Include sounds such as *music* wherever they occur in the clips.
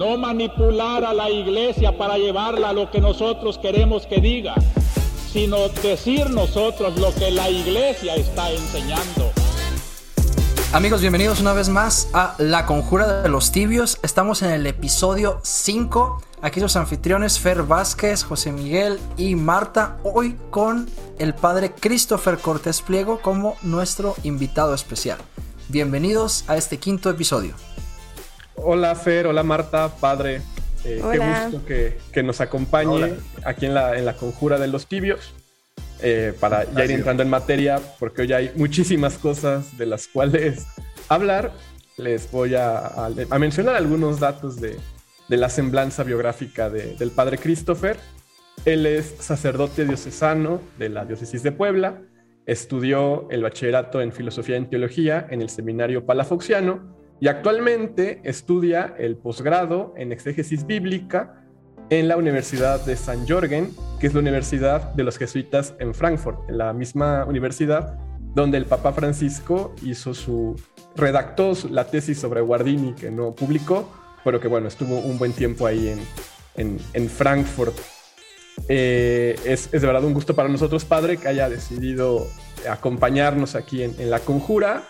no manipular a la iglesia para llevarla a lo que nosotros queremos que diga, sino decir nosotros lo que la iglesia está enseñando. Amigos, bienvenidos una vez más a La Conjura de los Tibios. Estamos en el episodio 5. Aquí los anfitriones Fer Vázquez, José Miguel y Marta. Hoy con el padre Christopher Cortés Pliego como nuestro invitado especial. Bienvenidos a este quinto episodio. Hola Fer, hola Marta, padre. Eh, qué gusto que, nos acompañe aquí en la, en la Conjura de los Tibios. Eh, para ya ir entrando en materia, porque hoy hay muchísimas cosas de las cuales hablar. Les voy a, mencionar algunos datos de, la semblanza biográfica del padre Christopher. Él es sacerdote diocesano de la diócesis de Puebla, estudió el bachillerato en filosofía y teología en el seminario palafoxiano y actualmente estudia el posgrado en exégesis bíblica en la Universidad de San Jorgen, que es la Universidad de los Jesuitas en Frankfurt, en la misma universidad donde el Papa Francisco hizo su, redactó la tesis sobre Guardini, que no publicó, pero que bueno, estuvo un buen tiempo ahí en, en, Frankfurt. Eh, es, es, de verdad un gusto para nosotros, padre, que haya decidido acompañarnos aquí en, en la conjura.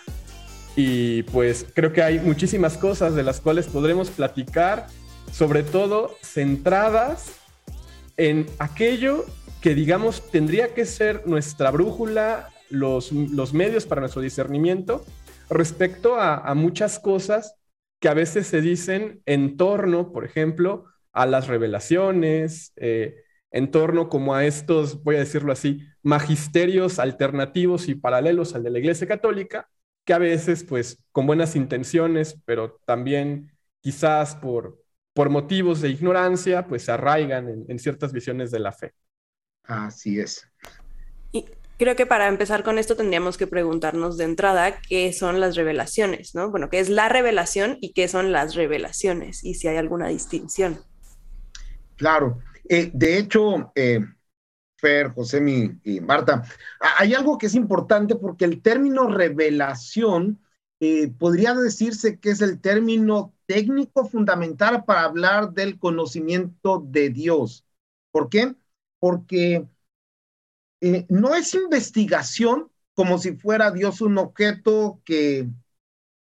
Y pues creo que hay muchísimas cosas de las cuales podremos platicar sobre todo centradas en aquello que, digamos, tendría que ser nuestra brújula, los, medios para nuestro discernimiento respecto a, muchas cosas que a veces se dicen en torno, por ejemplo, a las revelaciones, eh, en torno como a estos, voy a decirlo así, magisterios alternativos y paralelos al de la Iglesia Católica, que a veces, pues, con buenas intenciones, pero también quizás por, por motivos de ignorancia, pues se arraigan en, ciertas visiones de la fe. Así es. Y creo que para empezar con esto tendríamos que preguntarnos de entrada qué son las revelaciones, ¿no? Bueno, qué es la revelación y qué son las revelaciones y si hay alguna distinción. Claro. Eh, de hecho, eh, Fer, José y Marta, hay algo que es importante porque el término revelación eh, podría decirse que es el término técnico fundamental para hablar del conocimiento de Dios. ¿Por qué? Porque eh, no es investigación como si fuera Dios un objeto que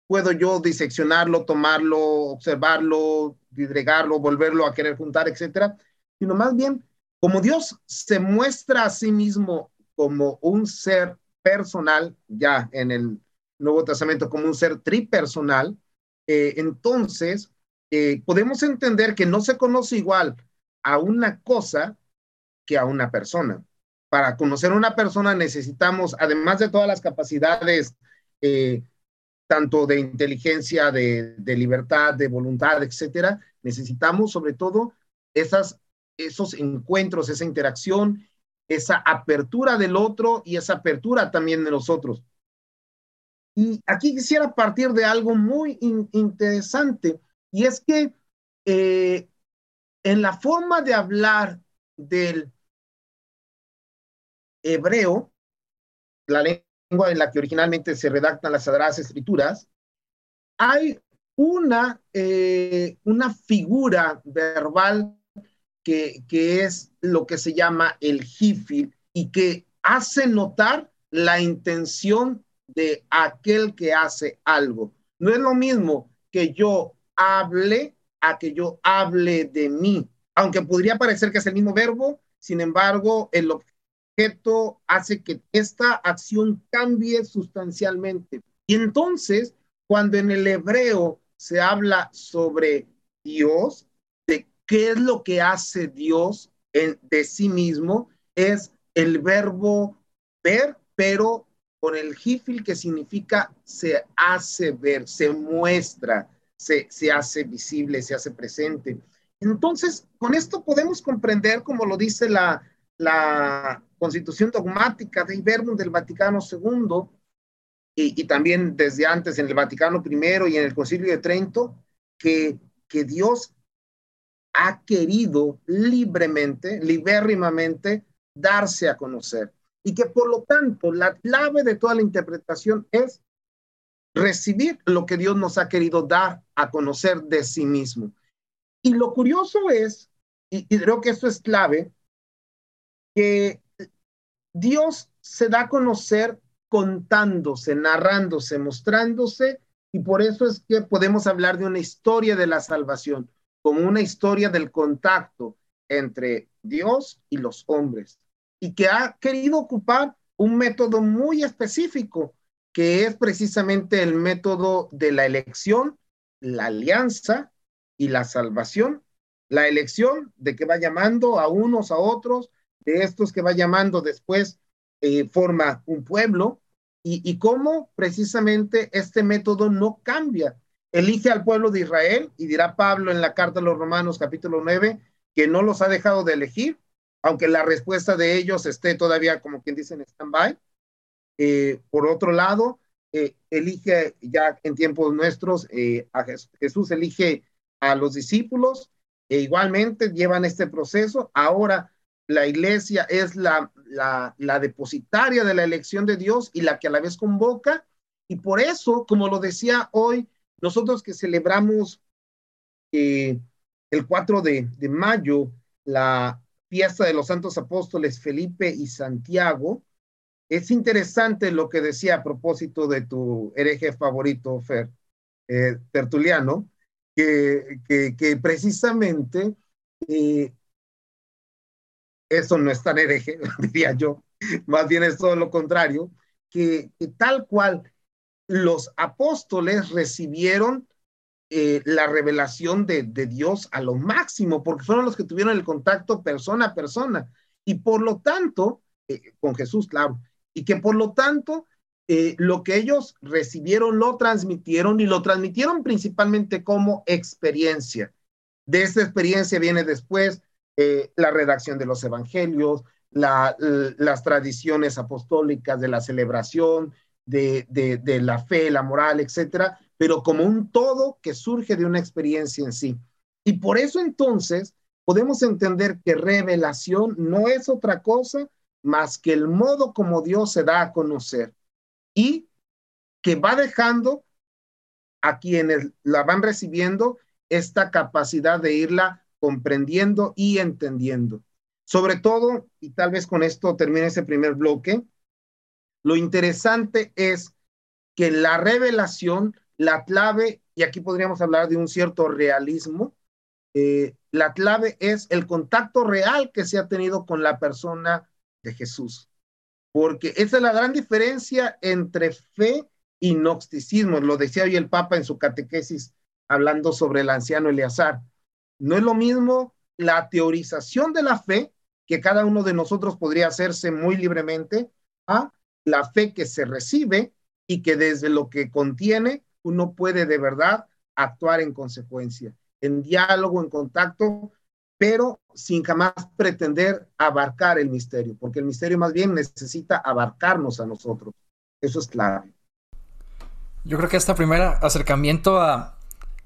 puedo yo diseccionarlo, tomarlo, observarlo, disgregarlo, volverlo a querer juntar, etcétera, sino más bien como Dios se muestra a sí mismo como un ser personal, ya en el Nuevo Testamento como un ser tripersonal, eh, entonces eh, podemos entender que no se conoce igual a una cosa que a una persona. Para conocer a una persona necesitamos, además de todas las capacidades, eh, tanto de inteligencia, de, de, libertad, de voluntad, etcétera, necesitamos sobre todo esas, esos encuentros, esa interacción, esa apertura del otro y esa apertura también de nosotros. Y aquí quisiera partir de algo muy interesante, y es que eh, en la forma de hablar del hebreo, la lengua en la que originalmente se redactan las Sagradas Escrituras, hay una, eh, una figura verbal que, es lo que se llama el jifil y que hace notar la intención de aquel que hace algo. No es lo mismo que yo hable a que yo hable de mí, aunque podría parecer que es el mismo verbo, sin embargo, el objeto hace que esta acción cambie sustancialmente. Y entonces, cuando en el hebreo se habla sobre Dios, qué es lo que hace Dios en, de sí mismo, es el verbo ver, pero con el hifil que significa se hace ver, se muestra, se, se hace visible, se hace presente. Entonces, con esto podemos comprender, como lo dice la, la constitución dogmática de Iberbum del Vaticano II, y, y, también desde antes en el Vaticano I y en el Concilio de Trento, que, que Dios ha querido libremente, libérrimamente, darse a conocer y que por lo tanto la clave de toda la interpretación es recibir lo que Dios nos ha querido dar a conocer de sí mismo. Y lo curioso es, y, y creo que esto es clave, que Dios se da a conocer contándose, narrándose, mostrándose, y por eso es que podemos hablar de una historia de la salvación, como una historia del contacto entre Dios y los hombres, y que ha querido ocupar un método muy específico, que es precisamente el método de la elección, la alianza y la salvación. La elección de que va llamando a unos a otros, de estos que va llamando después eh, forma un pueblo, y, y cómo precisamente este método no cambia. Elige al pueblo de Israel, y dirá Pablo en la carta a los Romanos capítulo 9, que no los ha dejado de elegir, aunque la respuesta de ellos esté todavía, como quien dice, en stand-by. Eh, por otro lado, eh, elige ya en tiempos nuestros, eh, a Jesús, Jesús elige a los discípulos e igualmente llevan este proceso. Ahora la iglesia es la, la, la, depositaria de la elección de Dios y la que a la vez convoca. Y por eso, como lo decía hoy, nosotros que celebramos eh, el 4 de, mayo la fiesta de los santos apóstoles Felipe y Santiago, es interesante lo que decía a propósito de tu hereje favorito, Fer, eh, Tertuliano, que, que, que precisamente eh, eso no es tan hereje, *laughs* diría yo, más bien es todo lo contrario, que, que tal cual los apóstoles recibieron eh, la revelación de, Dios a lo máximo, porque fueron los que tuvieron el contacto persona a persona, y por lo tanto, eh, con Jesús, claro, y que por lo tanto, eh, lo que ellos recibieron lo transmitieron y lo transmitieron principalmente como experiencia. De esa experiencia viene después la redacción de los evangelios, la, las tradiciones apostólicas de la celebración, de, de, la fe, la moral, etcétera, pero como un todo que surge de una experiencia en sí. Y por eso entonces podemos entender que revelación no es otra cosa más que el modo como Dios se da a conocer y que va dejando a quienes la van recibiendo esta capacidad de irla comprendiendo y entendiendo. Sobre todo, y tal vez con esto termine ese primer bloque, lo interesante es que la revelación, la clave, y aquí podríamos hablar de un cierto realismo, eh, la clave es el contacto real que se ha tenido con la persona de Jesús. Porque esa es la gran diferencia entre fe y gnosticismo. Lo decía hoy el Papa en su catequesis hablando sobre el anciano Eleazar. No es lo mismo la teorización de la fe, que cada uno de nosotros podría hacerse muy libremente, a la fe que se recibe y que desde lo que contiene uno puede de verdad actuar en consecuencia, en diálogo, en contacto, pero sin jamás pretender abarcar el misterio, porque el misterio más bien necesita abarcarnos a nosotros. Eso es clave. Yo creo que este primer acercamiento a,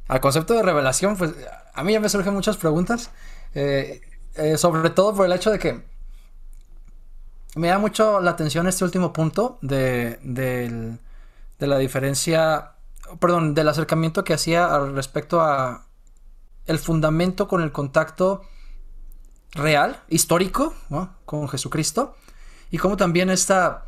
al concepto de revelación, pues a mí ya me surgen muchas preguntas, eh, eh, sobre todo por el hecho de que me da mucho la atención este último punto de, de, la diferencia, perdón, del acercamiento que hacía al respecto a el fundamento con el contacto real, histórico, ¿no? con Jesucristo, y como también esta,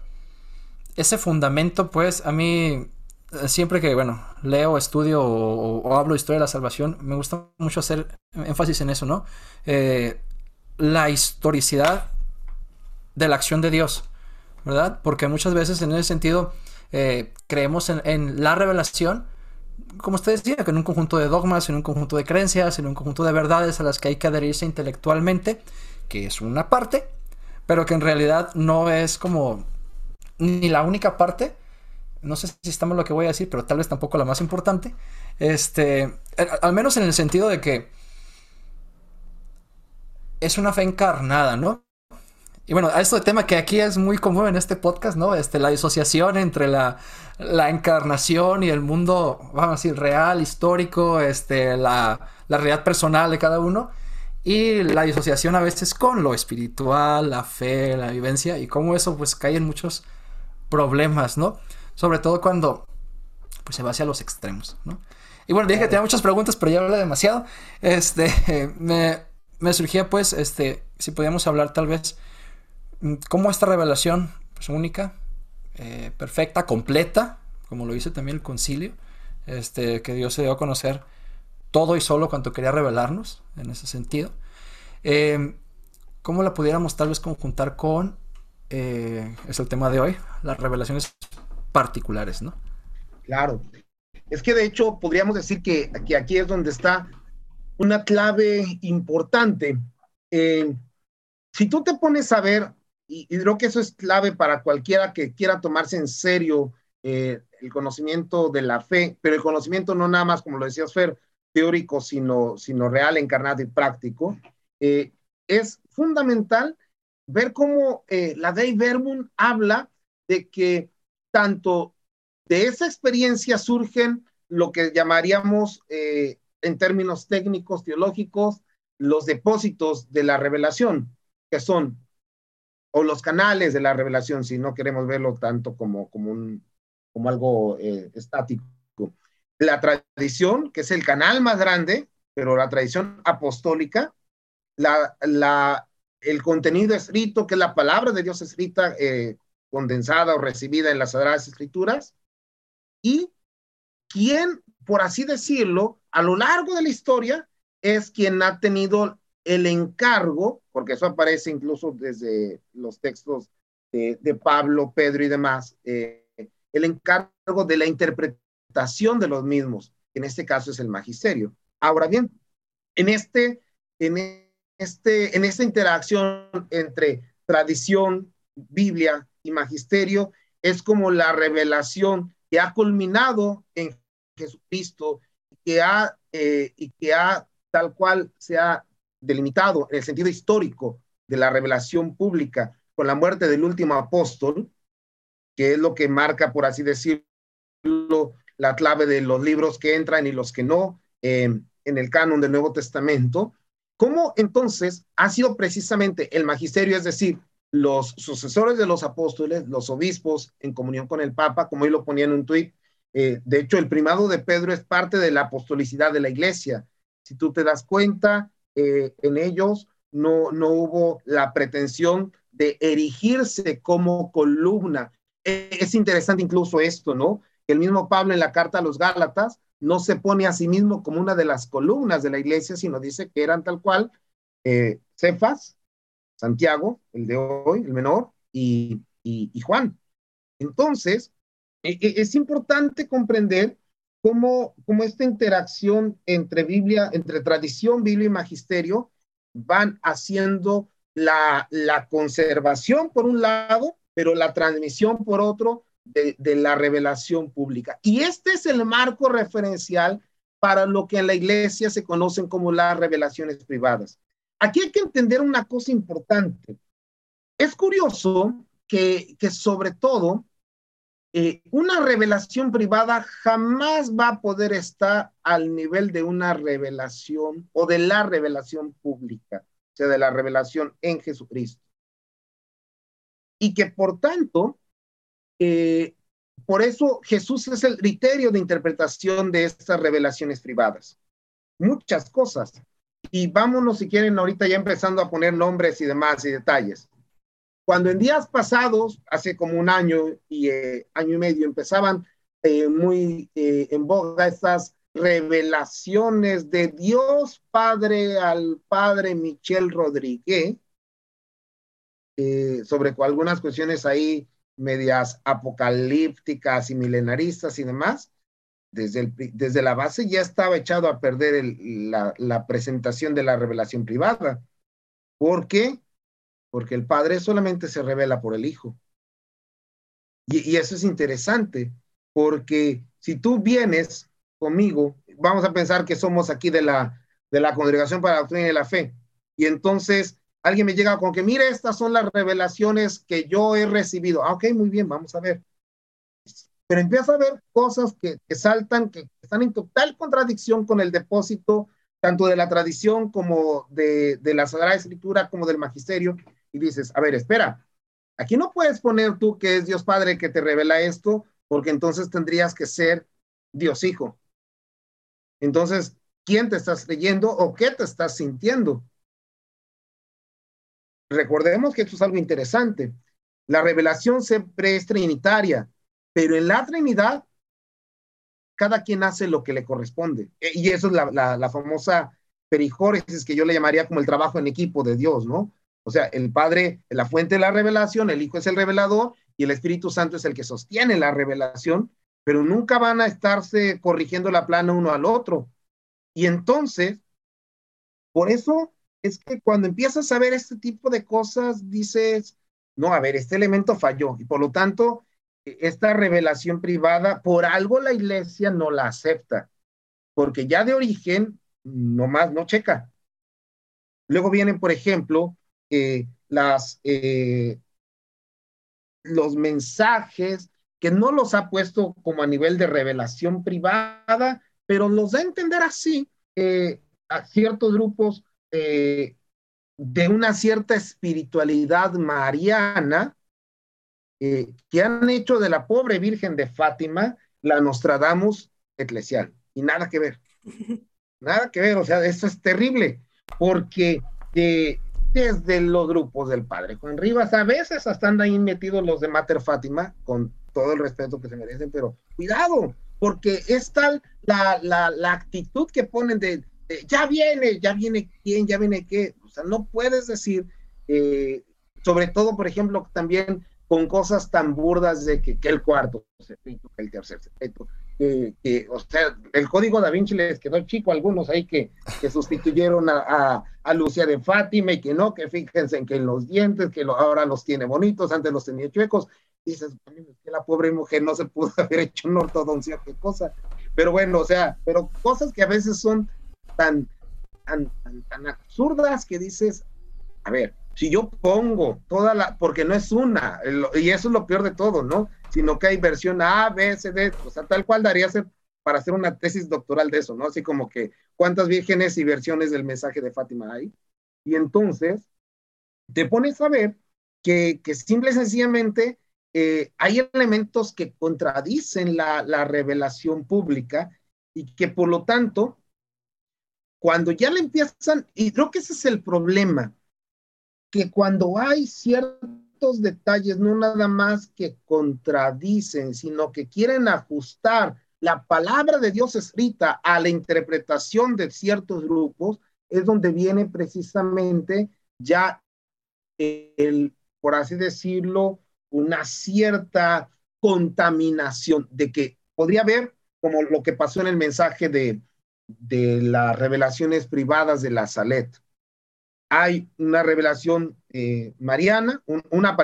ese fundamento, pues a mí eh, siempre que, bueno, leo, estudio o, o, hablo historia de la salvación, me gusta mucho hacer énfasis en eso, ¿no? Eh, la historicidad de la acción de Dios, ¿verdad? Porque muchas veces en ese sentido eh, creemos en, la revelación, como usted decía, que en un conjunto de dogmas, en un conjunto de creencias, en un conjunto de verdades a las que hay que adherirse intelectualmente, que es una parte, pero que en realidad no es como ni la única parte, no sé si estamos lo que voy a decir, pero tal vez tampoco la más importante. Este, al menos en el sentido de que es una fe encarnada, ¿no? Y bueno, de tema que aquí es muy común en este podcast, ¿no? Este, la disociación entre la, la encarnación y el mundo, vamos a decir, real, histórico, este, la, la realidad personal de cada uno. Y la disociación a veces con lo espiritual, la fe, la vivencia, y cómo eso pues cae en muchos problemas, ¿no? Sobre todo cuando pues, se va hacia los extremos, ¿no? Y bueno, dije que tenía muchas preguntas, pero ya hablé demasiado. Este, *laughs* me, me surgía pues, este, si podíamos hablar tal vez, cómo esta revelación, pues única, eh, perfecta, completa, como lo dice también el concilio, este, que Dios se dio a conocer todo y solo cuanto quería revelarnos, en ese sentido. Eh, ¿Cómo la pudiéramos tal vez conjuntar con, eh, es el tema de hoy, las revelaciones particulares, ¿no? Claro. Es que de hecho podríamos decir que, que aquí es donde está una clave importante. Si tú te pones a ver, y, creo que eso es clave para cualquiera que quiera tomarse en serio eh, el conocimiento de la fe, pero el conocimiento no nada más, como lo decías Fer, teórico, sino, sino real, encarnado y práctico, eh, es fundamental ver cómo la Dei Verbum habla de que tanto de esa experiencia surgen lo que llamaríamos en términos técnicos, teológicos, los depósitos de la revelación, que son, o los canales de la revelación, si no queremos verlo tanto como, como, un, como algo eh, estático. La tradición, que es el canal más grande, pero la tradición apostólica, la, la, el contenido escrito, que es la palabra de Dios escrita, eh, condensada o recibida en las Sagradas Escrituras, y quién, por así decirlo, a lo largo de la historia es quien ha tenido el encargo, porque eso aparece incluso desde los textos de, Pablo, Pedro y demás, eh, el encargo de la interpretación de los mismos, en este caso es el magisterio. Ahora bien, en, este, en, este, en esta interacción entre tradición, Biblia y magisterio, es como la revelación que ha culminado en Jesucristo que ha, eh, y que ha tal cual se ha delimitado en el sentido histórico de la revelación pública con la muerte del último apóstol, que es lo que marca, por así decirlo, la clave de los libros que entran y los que no em, en el canon del Nuevo Testamento, ¿cómo entonces ha sido precisamente el magisterio, es decir, los sucesores de los apóstoles, los obispos en comunión con el Papa, como hoy lo ponía en un tuit, eh, de hecho, el primado de Pedro es parte de la apostolicidad de la iglesia. Si tú te das cuenta, eh, en ellos no, no hubo la pretensión de erigirse como columna. E, es interesante incluso esto, ¿no? El mismo Pablo en la carta a los Gálatas no se pone a sí mismo como una de las columnas de la iglesia, sino dice que eran tal cual eh, Cefas, Santiago, el de hoy, el menor, y, y Juan. Entonces, e, e, es importante comprender cómo, cómo esta interacción entre Biblia, entre tradición, Biblia y magisterio van haciendo la, la conservación por un lado, pero la transmisión por otro de, de, la revelación pública. Y este es el marco referencial para lo que en la iglesia se conocen como las revelaciones privadas. Aquí hay que entender una cosa importante. Es curioso que, que sobre todo eh, una revelación privada jamás va a poder estar al nivel de una revelación o de la revelación pública, o sea, de la revelación en Jesucristo. Y que por tanto, eh, por eso Jesús es el criterio de interpretación de estas revelaciones privadas. Muchas cosas. Y vámonos, si quieren, ahorita ya empezando a poner nombres y demás y detalles. Cuando en días pasados, hace como un año y eh, año y medio, empezaban eh, muy eh, en boga estas revelaciones de Dios Padre al Padre Michel Rodríguez sobre algunas cuestiones ahí medias apocalípticas y milenaristas y demás, desde, desde la base ya estaba echado a perder la, presentación de la revelación privada. ¿Por qué? Porque el Padre solamente se revela por el Hijo. Y, eso es interesante, porque si tú vienes conmigo, vamos a pensar que somos aquí de la, de la Congregación para la Doctrina de la Fe, y entonces alguien me llega con que, mire, estas son las revelaciones que yo he recibido. Ah, ok, muy bien, vamos a ver. Pero empieza a ver cosas que, que saltan, que están en total contradicción con el depósito, tanto de la tradición como de, de la Sagrada Escritura, como del Magisterio, y dices, a ver, espera, aquí no puedes poner tú que es Dios Padre que te revela esto, porque entonces tendrías que ser Dios Hijo. Entonces, ¿quién te estás leyendo o qué te estás sintiendo? Recordemos que esto es algo interesante. La revelación siempre es trinitaria, pero en la Trinidad cada quien hace lo que le corresponde. E, y eso es la, la, famosa perijóresis que yo le llamaría como el trabajo en equipo de Dios, ¿no? O sea, el Padre es la fuente de la revelación, el Hijo es el revelador y el Espíritu Santo es el que sostiene la revelación, pero nunca van a estarse corrigiendo la plana uno al otro. Y entonces, por eso es que cuando empiezas a ver este tipo de cosas, dices, no, a ver, este elemento falló y por lo tanto, e, esta revelación privada, por algo la iglesia no la acepta, porque ya de origen, nomás no checa. Luego vienen, por ejemplo, eh, las, eh, los mensajes que no los ha puesto como a nivel de revelación privada, pero los da a entender así eh, a ciertos grupos de una cierta espiritualidad mariana que han hecho de la pobre Virgen de Fátima la Nostradamus eclesial. Y nada que ver. *laughs* Nada que ver, o sea, eso es terrible, porque eh, desde los grupos del padre Juan Rivas, a veces hasta andan ahí metidos los de Mater Fátima, con todo el respeto que se merecen, pero cuidado, porque es tal la, la, actitud que ponen de, ya viene, ya viene quién, ya viene qué. O sea, no puedes decir, eh, sobre todo, por ejemplo, también con cosas tan burdas de que, el cuarto que el tercer secreto, que, o sea, el código da Vinci les quedó chico a algunos ahí que, que sustituyeron a, a, de Fátima y que no, que fíjense en que en los dientes, que ahora los tiene bonitos, antes los tenía chuecos. dices, que la pobre mujer no se pudo *laughs* haber hecho una ortodoncia, qué cosa. Pero bueno, o sea, pero cosas que a veces son tan, tan, tan, absurdas que dices, a ver, si yo pongo toda la, porque no es una, y eso es lo peor de todo, ¿no? Sino que hay versión A, B, C, D, o sea, tal cual daría ser para hacer una tesis doctoral de eso, ¿no? Así como que cuántas vírgenes y versiones del mensaje de Fátima hay. Y entonces te pones a ver que, que simple y sencillamente eh, hay elementos que contradicen la, la revelación pública y que por lo tanto cuando ya le empiezan, y creo que ese es el problema, que cuando hay ciertos detalles, no nada más que contradicen, sino que quieren ajustar la palabra de Dios escrita a la interpretación de ciertos grupos, es donde viene precisamente ya el, por así decirlo, una cierta contaminación de que podría haber, como lo que pasó en el mensaje de, de las revelaciones privadas de la Salet. Hay una revelación eh, mariana, una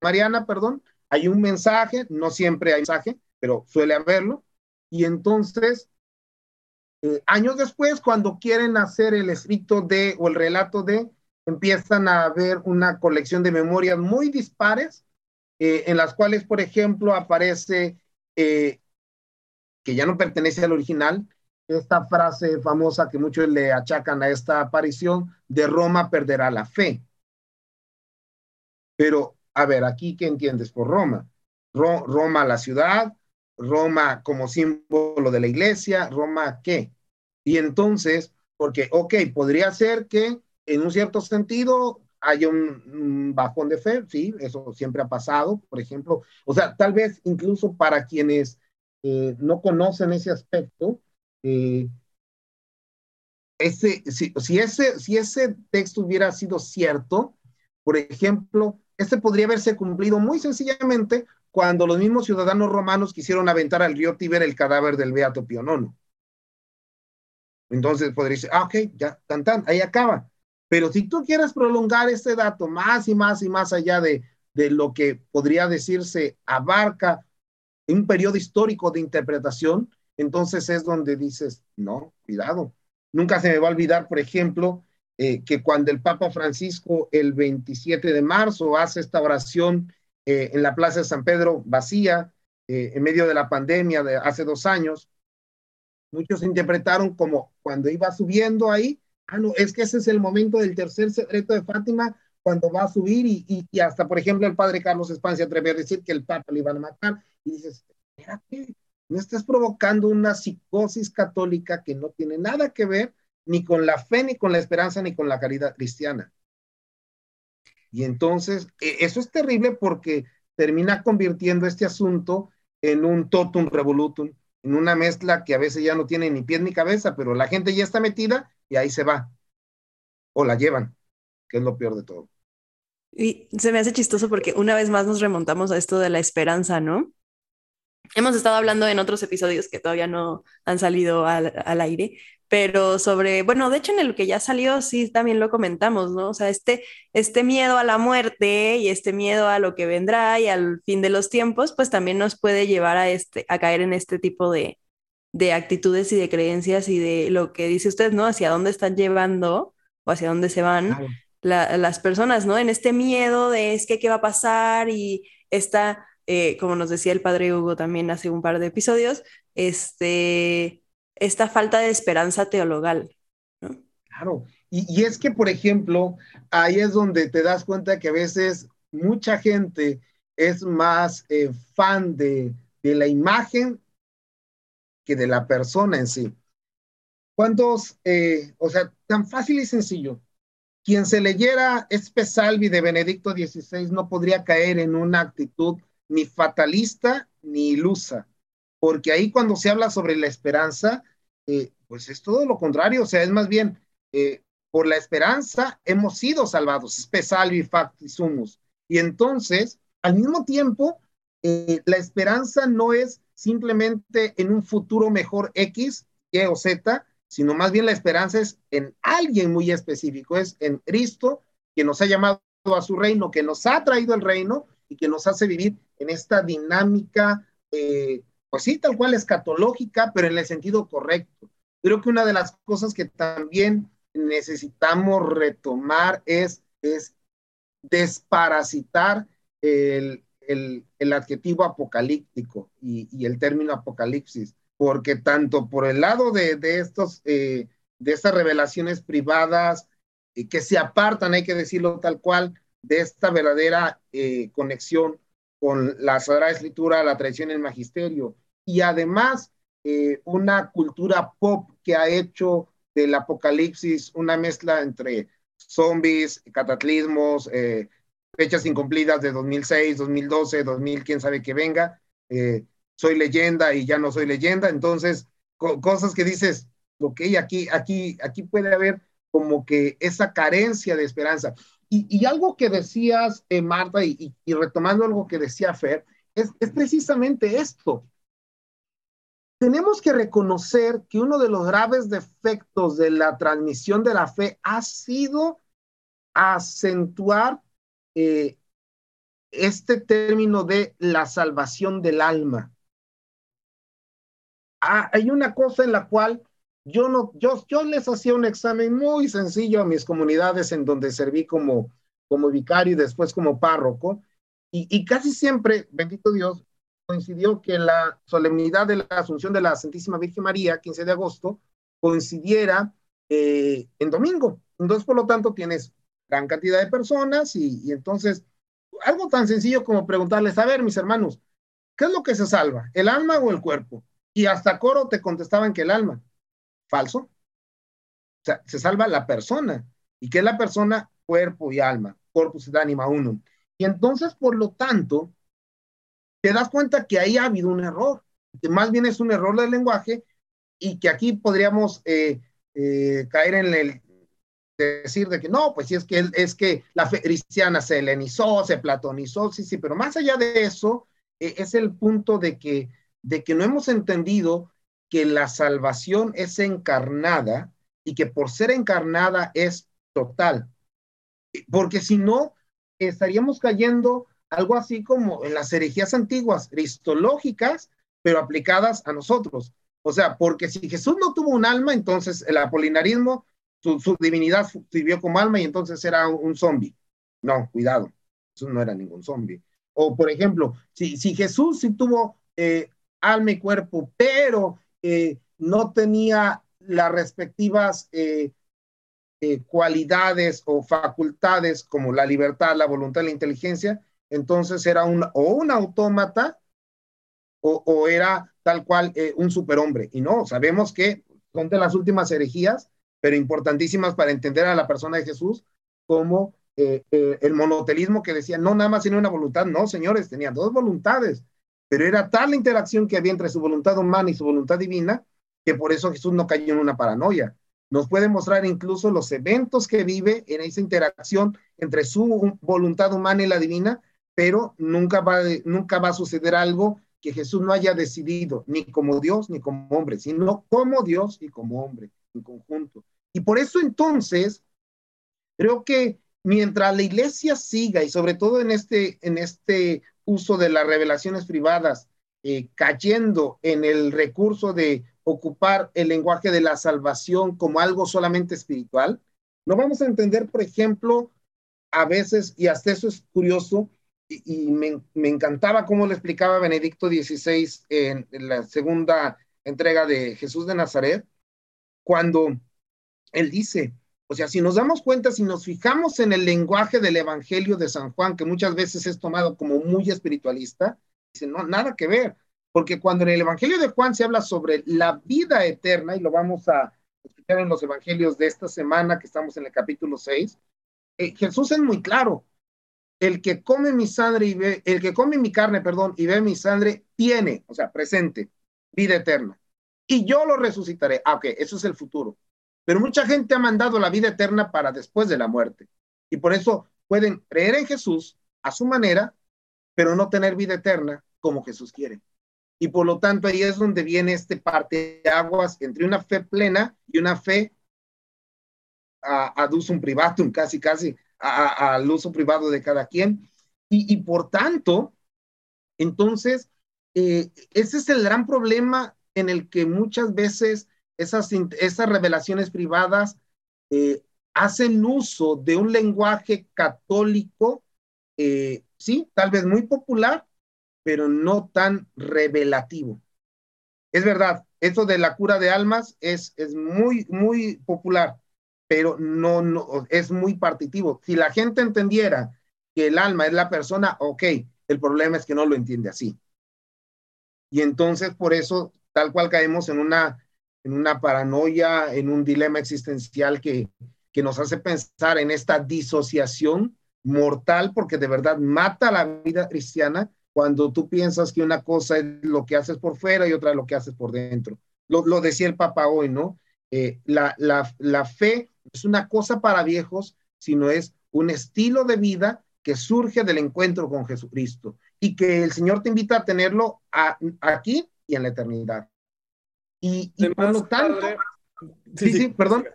mariana, perdón, hay un mensaje, no siempre hay mensaje, pero suele haberlo, y entonces, eh, años después, cuando quieren hacer el escrito de o el relato de, empiezan a haber una colección de memorias muy dispares, eh, en las cuales, por ejemplo, aparece que ya no pertenece al original, esta frase famosa que muchos le achacan a esta aparición de Roma perderá la fe. Pero, a ver, aquí, ¿qué entiendes por Roma? Roma, la ciudad, Roma como símbolo de la iglesia, Roma, ¿qué? Y entonces, porque, ok, podría ser que en un cierto sentido haya un, bajón de fe, sí, eso siempre ha pasado, por ejemplo, o sea, tal vez incluso para quienes eh, no conocen ese aspecto, eh, ese, si, ese, si ese texto hubiera sido cierto, por ejemplo, este podría haberse cumplido muy sencillamente cuando los mismos ciudadanos romanos quisieron aventar al río Tíber el cadáver del Beato Pío Entonces podría decir, ah, ok, ya, tan, tan, ahí acaba. Pero si tú quieres prolongar este dato más y más y más allá de, de lo que podría decirse abarca un periodo histórico de interpretación, entonces es donde dices, no, cuidado. Nunca se me va a olvidar, por ejemplo, eh, que cuando el Papa Francisco el 27 de marzo hace esta oración eh, en la Plaza de San Pedro vacía, eh, en medio de la pandemia de hace dos años, muchos interpretaron como cuando iba subiendo ahí, ah, no, es que ese es el momento del tercer secreto de Fátima, cuando va a subir y, y, hasta, por ejemplo, el padre Carlos Espancia atreve a decir que el Papa le iban a matar, y dices, espérate, no estás provocando una psicosis católica que no tiene nada que ver ni con la fe, ni con la esperanza, ni con la caridad cristiana. Y entonces, e, eso es terrible porque termina convirtiendo este asunto en un totum revolutum, en una mezcla que a veces ya no tiene ni pies ni cabeza, pero la gente ya está metida y ahí se va. O la llevan, que es lo peor de todo. Y se me hace chistoso porque una vez más nos remontamos a esto de la esperanza, ¿no? Hemos estado hablando en otros episodios que todavía no han salido al, al, aire, pero sobre, bueno, de hecho en el que ya salió sí también lo comentamos, ¿no? O sea, este, este miedo a la muerte y este miedo a lo que vendrá y al fin de los tiempos, pues también nos puede llevar a, este, a caer en este tipo de, de actitudes y de creencias y de lo que dice usted, ¿no? Hacia dónde están llevando o hacia dónde se van las personas, ¿no? En este miedo de es que qué va a pasar y esta, eh, como nos decía el padre Hugo también hace un par de episodios, este, esta falta de esperanza teologal. Claro, y, es que, por ejemplo, ahí es donde te das cuenta que a veces mucha gente es más eh, fan de, de la imagen que de la persona en sí. ¿Cuántos, eh, o sea, tan fácil y sencillo? Quien se leyera Espe Salvi de Benedicto XVI no podría caer en una actitud ni fatalista ni ilusa, porque ahí cuando se habla sobre la esperanza, eh, pues es todo lo contrario, o sea, es más bien, eh, por la esperanza hemos sido salvados, Salvi facti sumus. Y entonces, al mismo tiempo, eh, la esperanza no es simplemente en un futuro mejor X, Y o Z, sino más bien la esperanza es en alguien muy específico, es en Cristo, que nos ha llamado a su reino, que nos ha traído el reino y que nos hace vivir en esta dinámica, eh, pues sí, tal cual escatológica, pero en el sentido correcto. Creo que una de las cosas que también necesitamos retomar es, es desparasitar el, el, adjetivo apocalíptico y, y el término apocalipsis porque tanto por el lado de, estos, eh, de estas revelaciones privadas eh, que se apartan, hay que decirlo tal cual, de esta verdadera eh, conexión con la Sagrada Escritura, la tradición y el magisterio, y además una cultura pop que ha hecho del apocalipsis una mezcla entre zombies, cataclismos, fechas incumplidas de 2006, 2012, 2000, quién sabe que venga, soy leyenda y ya no soy leyenda, entonces cosas que dices, ok, aquí, aquí, aquí puede haber como que esa carencia de esperanza. Y, algo que decías, eh, Marta, y, retomando algo que decía Fer, es, precisamente esto. Tenemos que reconocer que uno de los graves defectos de la transmisión de la fe ha sido acentuar eh, este término de la salvación del alma. Ah, hay una cosa en la cual yo no, yo, les hacía un examen muy sencillo a mis comunidades en donde serví como, como vicario y después como párroco, y, y casi siempre, bendito Dios, coincidió que la solemnidad de la Asunción de la Santísima Virgen María, 15 de agosto, coincidiera eh, en domingo. Entonces, por lo tanto, tienes gran cantidad de personas y, y, entonces, algo tan sencillo como preguntarles, a ver, mis hermanos, ¿qué es lo que se salva, el alma o el cuerpo? Y hasta coro te contestaban que el alma. Falso. O sea, se salva la persona. ¿Y qué es la persona? Cuerpo y alma. Corpus et anima uno. Y entonces, por lo tanto, te das cuenta que ahí ha habido un error, que más bien es un error del lenguaje y que aquí podríamos eh, eh, caer en el decir de que no, pues sí es que es que la fe cristiana se helenizó, se platonizó, sí, sí, pero más allá de eso, eh, es el punto de que de que no hemos entendido que la salvación es encarnada y que por ser encarnada es total. Porque si no, estaríamos cayendo algo así como en las herejías antiguas, cristológicas, pero aplicadas a nosotros. O sea, porque si Jesús no tuvo un alma, entonces el apolinarismo, su, divinidad sirvió como alma y entonces era un, zombie. No, cuidado, Jesús no era ningún zombie. O por ejemplo, si, si Jesús sí tuvo eh, alma y cuerpo, pero eh, no tenía las respectivas eh, eh, cualidades o facultades como la libertad, la voluntad, la inteligencia, entonces era un, o un autómata o, era tal cual un superhombre. Y no, sabemos que son de las últimas herejías, pero importantísimas para entender a la persona de Jesús, como el monotelismo que decía, no, nada más tiene una voluntad, no, señores, tenía dos voluntades, pero era tal la interacción que había entre su voluntad humana y su voluntad divina, que por eso Jesús no cayó en una paranoia. Nos puede mostrar incluso los eventos que vive en esa interacción entre su voluntad humana y la divina, pero nunca va, nunca va a suceder algo que Jesús no haya decidido, ni como Dios ni como hombre, sino como Dios y como hombre en conjunto. Y por eso entonces, creo que mientras la iglesia siga, y sobre todo en este, en este uso de las revelaciones privadas, eh, cayendo en el recurso de ocupar el lenguaje de la salvación como algo solamente espiritual, no vamos a entender, por ejemplo, a veces, y hasta eso es curioso, y, me, encantaba cómo lo explicaba Benedicto XVI en la segunda entrega de Jesús de Nazaret, cuando él dice, o sea, si nos damos cuenta, si nos fijamos en el lenguaje del Evangelio de San Juan, que muchas veces es tomado como muy espiritualista, dice, no, nada que ver, porque cuando en el Evangelio de Juan se habla sobre la vida eterna, y lo vamos a explicar en los Evangelios de esta semana, que estamos en el capítulo 6, eh, Jesús es muy claro, el que come mi sangre y ve, el que come mi carne, perdón, y ve mi sangre, tiene, o sea, presente, vida eterna. Y yo lo resucitaré. Ah, ok, eso es el futuro. Pero mucha gente ha mandado la vida eterna para después de la muerte. Y por eso pueden creer en Jesús a su manera, pero no tener vida eterna como Jesús quiere. Y por lo tanto ahí es donde viene este parte de aguas entre una fe plena y una fe a, a dusum privatum, casi, casi, al uso privado de cada quien. Y, por tanto, entonces, eh, ese es el gran problema en el que muchas veces esas, esas revelaciones privadas eh, hacen uso de un lenguaje católico, eh, sí, tal vez muy popular, pero no tan revelativo. Es verdad, eso de la cura de almas es, es muy, muy popular, pero no, no, es muy partitivo. Si la gente entendiera que el alma es la persona, ok, el problema es que no lo entiende así. Y entonces por eso tal cual caemos en una en una paranoia, en un dilema existencial que, que nos hace pensar en esta disociación mortal, porque de verdad mata la vida cristiana cuando tú piensas que una cosa es lo que haces por fuera y otra lo que haces por dentro. Lo, lo decía el Papa hoy, ¿no? Eh, la, la, la fe es una cosa para viejos, sino es un estilo de vida que surge del encuentro con Jesucristo y que el Señor te invita a tenerlo aquí y en la eternidad. Y, por lo tanto, sí, sí, perdón.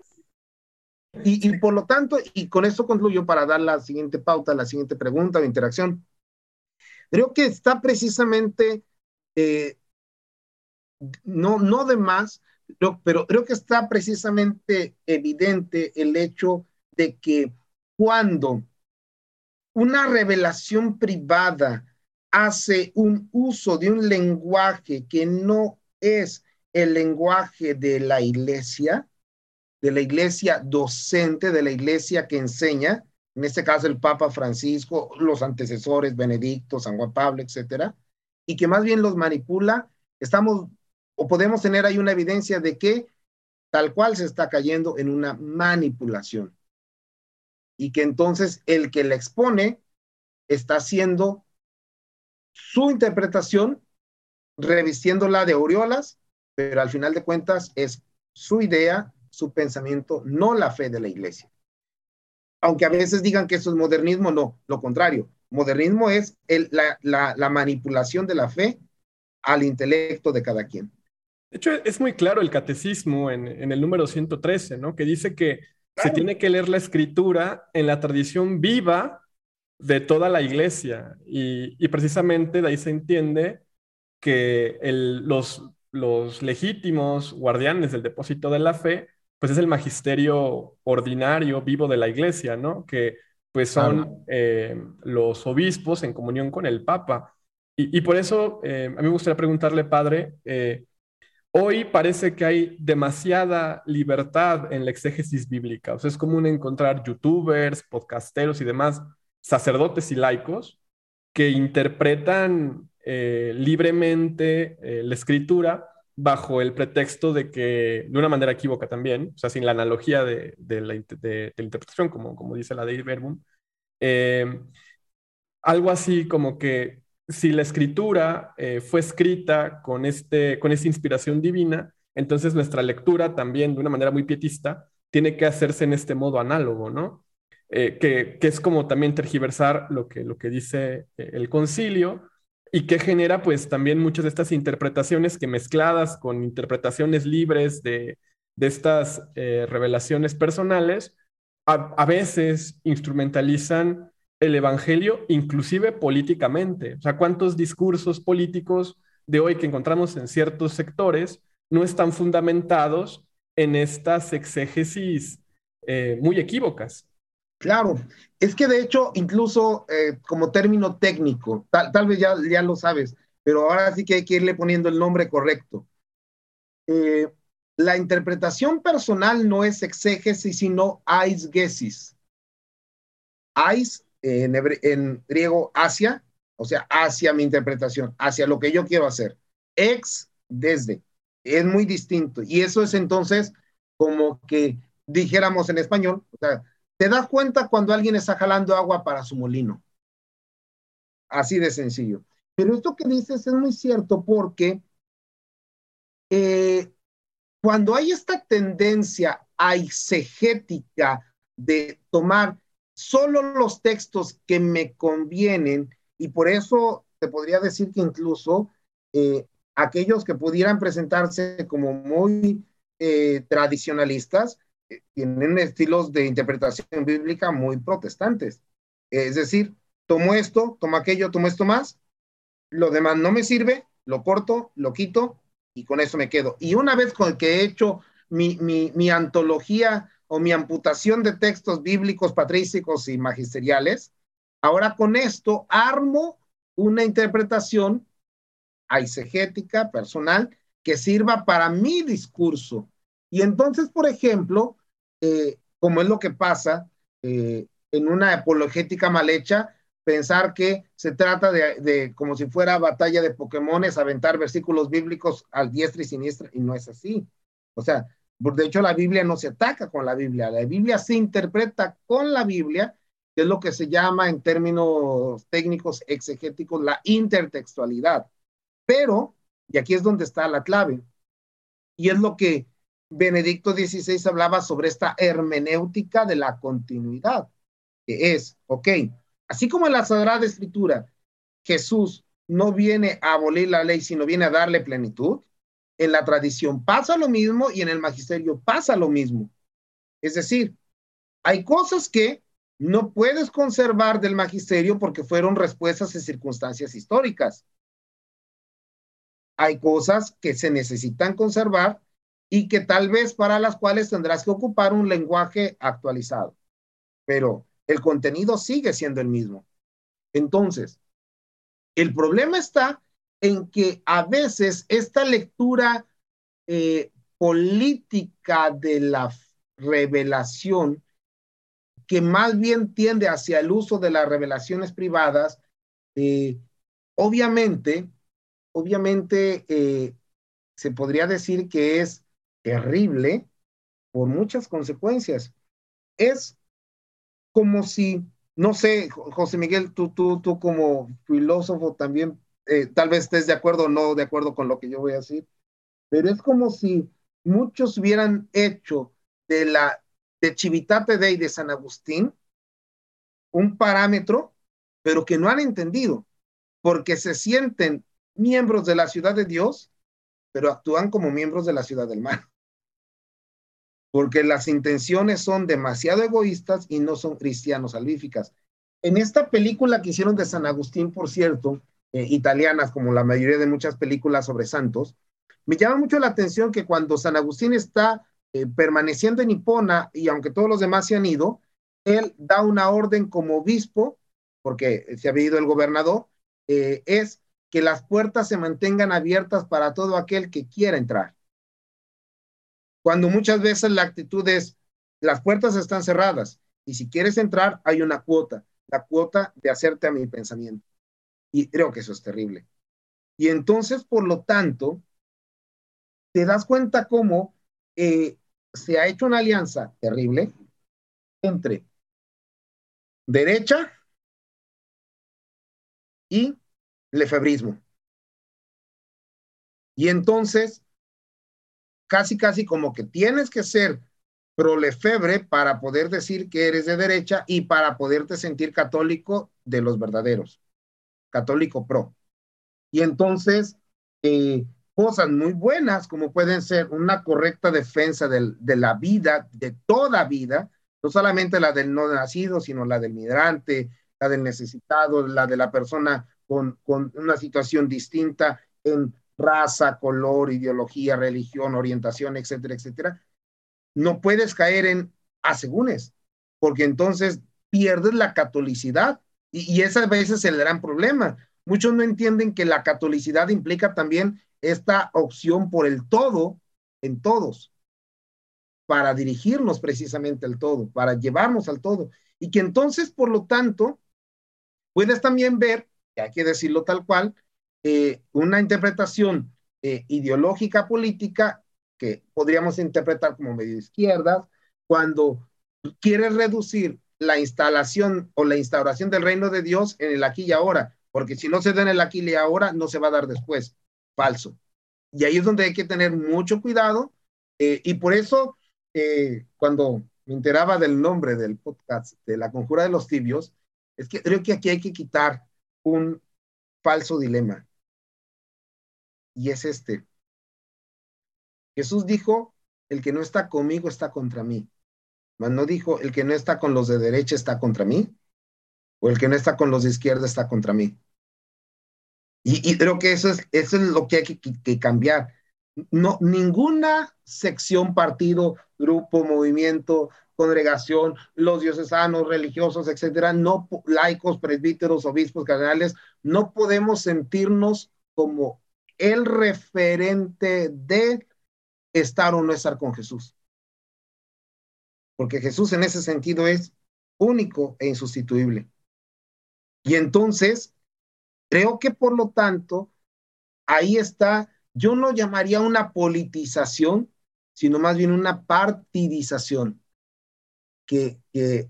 Y, por lo tanto, y con eso concluyo para dar la siguiente pauta, la siguiente pregunta o interacción. Creo que está precisamente, eh, no, no de más, pero creo que está precisamente evidente el hecho de que cuando una revelación privada hace un uso de un lenguaje que no es el lenguaje de la iglesia, de la iglesia docente, de la iglesia que enseña, en este caso el Papa Francisco, los antecesores, Benedicto, San Juan Pablo, etcétera, y que más bien los manipula, estamos o podemos tener ahí una evidencia de que tal cual se está cayendo en una manipulación. Y que entonces el que la expone está haciendo su interpretación, revistiéndola de aureolas pero al final de cuentas es su idea, su pensamiento, no la fe de la iglesia. Aunque a veces digan que eso es modernismo, no, lo contrario. Modernismo es la, manipulación de la fe al intelecto de cada quien. De hecho, es muy claro el catecismo en, el número 113, ¿no? Que dice que se tiene que leer la escritura en la tradición viva de toda la iglesia. Y, precisamente de ahí se entiende que los los legítimos guardianes del depósito de la fe, pues es el magisterio ordinario vivo de la iglesia, ¿no? Que pues son eh, los obispos en comunión con el Papa. Y, por eso eh, a mí me gustaría preguntarle, padre, eh, hoy parece que hay demasiada libertad en la exégesis bíblica. O sea, es común encontrar youtubers, podcasteros y demás, sacerdotes y laicos, que interpretan eh, libremente eh, la escritura bajo el pretexto de que, de una manera equívoca también, o sea, sin la analogía de, la, interpretación, como, como dice la de Verbum, eh, algo así como que si la escritura fue escrita con, este, con esta inspiración divina, entonces nuestra lectura también, de una manera muy pietista, tiene que hacerse en este modo análogo, ¿no? que, que, es como también tergiversar lo que, lo que dice el concilio, y que genera pues también muchas de estas interpretaciones que mezcladas con interpretaciones libres de, estas eh, revelaciones personales, a, veces instrumentalizan el Evangelio inclusive políticamente. O sea, ¿cuántos discursos políticos de hoy que encontramos en ciertos sectores no están fundamentados en estas exégesis eh, muy equívocas? Claro, es que de hecho, incluso eh, como término técnico, tal, vez ya, ya lo sabes, pero ahora sí que hay que irle poniendo el nombre correcto. Eh, la interpretación personal no es exégesis, sino eisgesis. Eis, en, en griego, hacia, o sea, hacia mi interpretación, hacia lo que yo quiero hacer. Ex, desde. Es muy distinto. Y eso es entonces como que dijéramos en español, o sea, te das cuenta cuando alguien está jalando agua para su molino. Así de sencillo. Pero esto que dices es muy cierto porque eh, cuando hay esta tendencia aisegética de tomar solo los textos que me convienen, y por eso te podría decir que incluso eh, aquellos que pudieran presentarse como muy eh, tradicionalistas, tienen estilos de interpretación bíblica muy protestantes. Es decir, tomo esto, tomo aquello, tomo esto más, lo demás no me sirve, lo corto, lo quito y con eso me quedo. Y una vez con que he hecho mi, mi, mi antología o mi amputación de textos bíblicos, patrísticos y magisteriales, ahora con esto armo una interpretación aisegética, personal, que sirva para mi discurso. Y entonces, por ejemplo, eh, como es lo que pasa eh, en una apologética mal hecha, pensar que se trata de, como si fuera batalla de Pokémones, aventar versículos bíblicos al diestra y siniestra, y no es así. O sea, de hecho la Biblia no se ataca con la Biblia, la Biblia se interpreta con la Biblia, que es lo que se llama en términos técnicos exegéticos la intertextualidad. Pero, y aquí es donde está la clave, y es lo que Benedicto XVI hablaba sobre esta hermenéutica de la continuidad, que es, ok, así como en la Sagrada Escritura, Jesús no viene a abolir la ley, sino viene a darle plenitud, en la tradición pasa lo mismo y en el magisterio pasa lo mismo. Es decir, hay cosas que no puedes conservar del magisterio porque fueron respuestas en circunstancias históricas. Hay cosas que se necesitan conservar y que tal vez para las cuales tendrás que ocupar un lenguaje actualizado, pero el contenido sigue siendo el mismo. Entonces, el problema está en que a veces esta lectura eh, política de la revelación, que más bien tiende hacia el uso de las revelaciones privadas, eh, obviamente, obviamente eh, se podría decir que es terrible por muchas consecuencias. Es como si, no sé, José Miguel, tú, tú, tú como filósofo también, eh, tal vez estés de acuerdo o no de acuerdo con lo que yo voy a decir, pero es como si muchos hubieran hecho de la de Chivitate Dei de San Agustín un parámetro, pero que no han entendido, porque se sienten miembros de la ciudad de Dios, pero actúan como miembros de la ciudad del mar porque las intenciones son demasiado egoístas y no son cristianos salvíficas. En esta película que hicieron de San Agustín, por cierto, eh, italianas, como la mayoría de muchas películas sobre santos, me llama mucho la atención que cuando San Agustín está eh, permaneciendo en Hipona y aunque todos los demás se han ido, él da una orden como obispo, porque se había ido el gobernador, eh, es que las puertas se mantengan abiertas para todo aquel que quiera entrar cuando muchas veces la actitud es, las puertas están cerradas y si quieres entrar hay una cuota, la cuota de hacerte a mi pensamiento. Y creo que eso es terrible. Y entonces, por lo tanto, te das cuenta cómo eh, se ha hecho una alianza terrible entre derecha y lefebrismo. Y entonces, casi, casi como que tienes que ser prolefebre para poder decir que eres de derecha y para poderte sentir católico de los verdaderos, católico pro. Y entonces, eh, cosas muy buenas como pueden ser una correcta defensa de la vida, de toda vida, no solamente la del no nacido, sino la del migrante, la del necesitado, la de la persona con, con una situación distinta en raza, color, ideología, religión, orientación, etcétera, etcétera. No puedes caer en asegúnes, porque entonces pierdes la catolicidad y, y ese a veces es el gran problema. Muchos no entienden que la catolicidad implica también esta opción por el todo en todos, para dirigirnos precisamente al todo, para llevarnos al todo. Y que entonces, por lo tanto, puedes también ver, que hay que decirlo tal cual, eh, una interpretación eh, ideológica política que podríamos interpretar como medio izquierda, cuando quieres reducir la instalación o la instauración del reino de Dios en el aquí y ahora, porque si no se da en el aquí y ahora, no se va a dar después falso. Y ahí es donde hay que tener mucho cuidado. Eh, y por eso, eh, cuando me enteraba del nombre del podcast de la conjura de los tibios, es que creo que aquí hay que quitar un falso dilema. Y es este. Jesús dijo, el que no está conmigo está contra mí. Mas no dijo, el que no está con los de derecha está contra mí. O el que no está con los de izquierda está contra mí. Y, creo que eso es, eso es lo que hay que, cambiar. No, ninguna sección, partido, grupo, movimiento, congregación, los diocesanos, religiosos, etcétera, no laicos, presbíteros, obispos, cardenales, no podemos sentirnos como el referente de estar o no estar con Jesús. Porque Jesús en ese sentido es único e insustituible. Y entonces Creo que por lo tanto, ahí está, yo no llamaría una politización, sino más bien una partidización, que,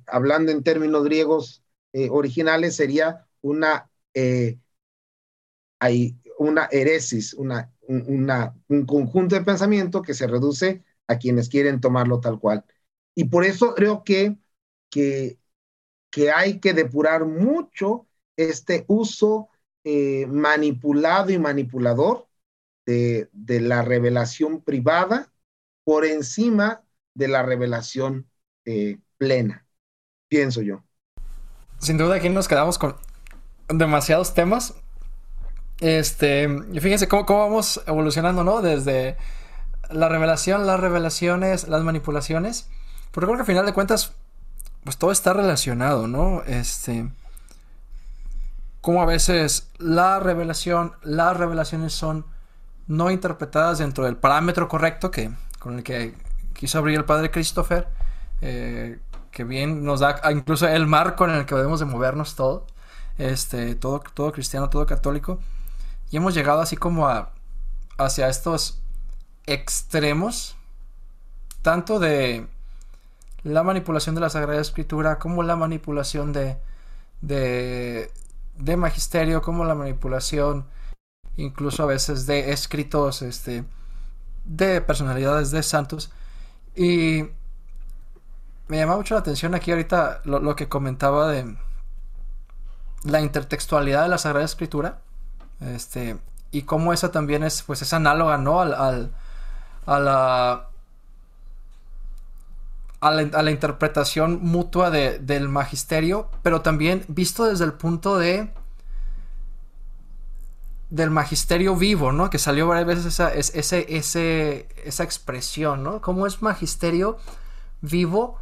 hablando en términos griegos eh, originales sería una, eh, una heresis, un conjunto de pensamiento que se reduce a quienes quieren tomarlo tal cual. Y por eso creo que hay que depurar mucho este uso eh, manipulado y manipulador de, la revelación privada por encima de la revelación eh, plena, pienso yo. Sin duda aquí nos quedamos con demasiados temas. Este, fíjense cómo, cómo vamos evolucionando, ¿no? Desde la revelación, las revelaciones, las manipulaciones. Porque creo que al final de cuentas, pues todo está relacionado, ¿no? Este, como a veces la revelación, las revelaciones son no interpretadas dentro del parámetro correcto que, con el que quiso abrir el padre Christopher, eh, que bien nos da incluso el marco en el que debemos de movernos todo, este, todo, todo cristiano, todo católico, y hemos llegado así como a, hacia estos extremos, tanto de la manipulación de la Sagrada Escritura como la manipulación de, de, de magisterio como la manipulación, incluso a veces de escritos, este, de personalidades de santos. Y me llama mucho la atención aquí ahorita lo, que comentaba de la intertextualidad de la Sagrada Escritura. Este, y cómo esa también es, pues, es análoga, ¿no? Al, al, a la a la, interpretación mutua del magisterio, pero también visto desde el punto de del magisterio vivo, ¿no? Que salió varias veces esa, ese, ese, esa expresión, ¿no? ¿Cómo es magisterio vivo?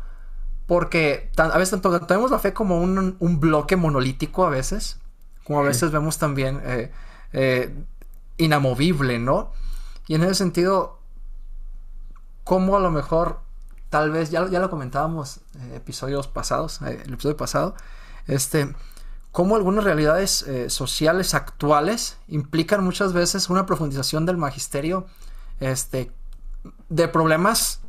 Porque a veces tanto tenemos la fe como un, bloque monolítico a veces, como a veces vemos también eh, eh, inamovible, ¿no? Y en ese sentido, ¿cómo a lo mejor tal vez, ya, ya lo comentábamos eh, episodios pasados, eh, el episodio pasado, este, cómo algunas realidades sociales actuales implican muchas veces una profundización del magisterio este, de problemas,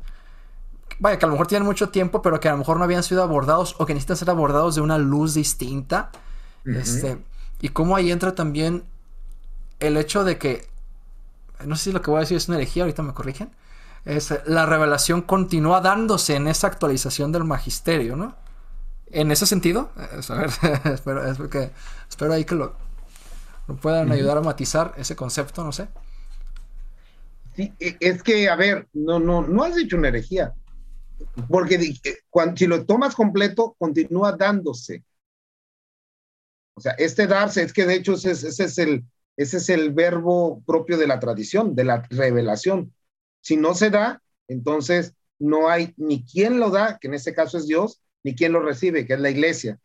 vaya, que a lo mejor tienen mucho tiempo, pero que a lo mejor no habían sido abordados o que necesitan ser abordados de una luz distinta. este, y cómo ahí entra también el hecho de que, no sé si lo que voy a decir es una herejía, ahorita me corrigen, es, la revelación continúa dándose en esa actualización del magisterio, ¿no? En ese sentido, a ver, *laughs* espero, espero ahí que lo, puedan ayudar a matizar ese concepto, no sé. Sí, e, es que, a ver, no, no, no has dicho una herejía, porque cuando, si lo tomas completo, continúa dándose. O sea, este darse, es que de hecho ese, ese, es el, ese es el verbo propio de la tradición, de la revelación. Si no se da, entonces no hay ni quien lo da, que en este caso es Dios, ni quien lo recibe, que es la iglesia.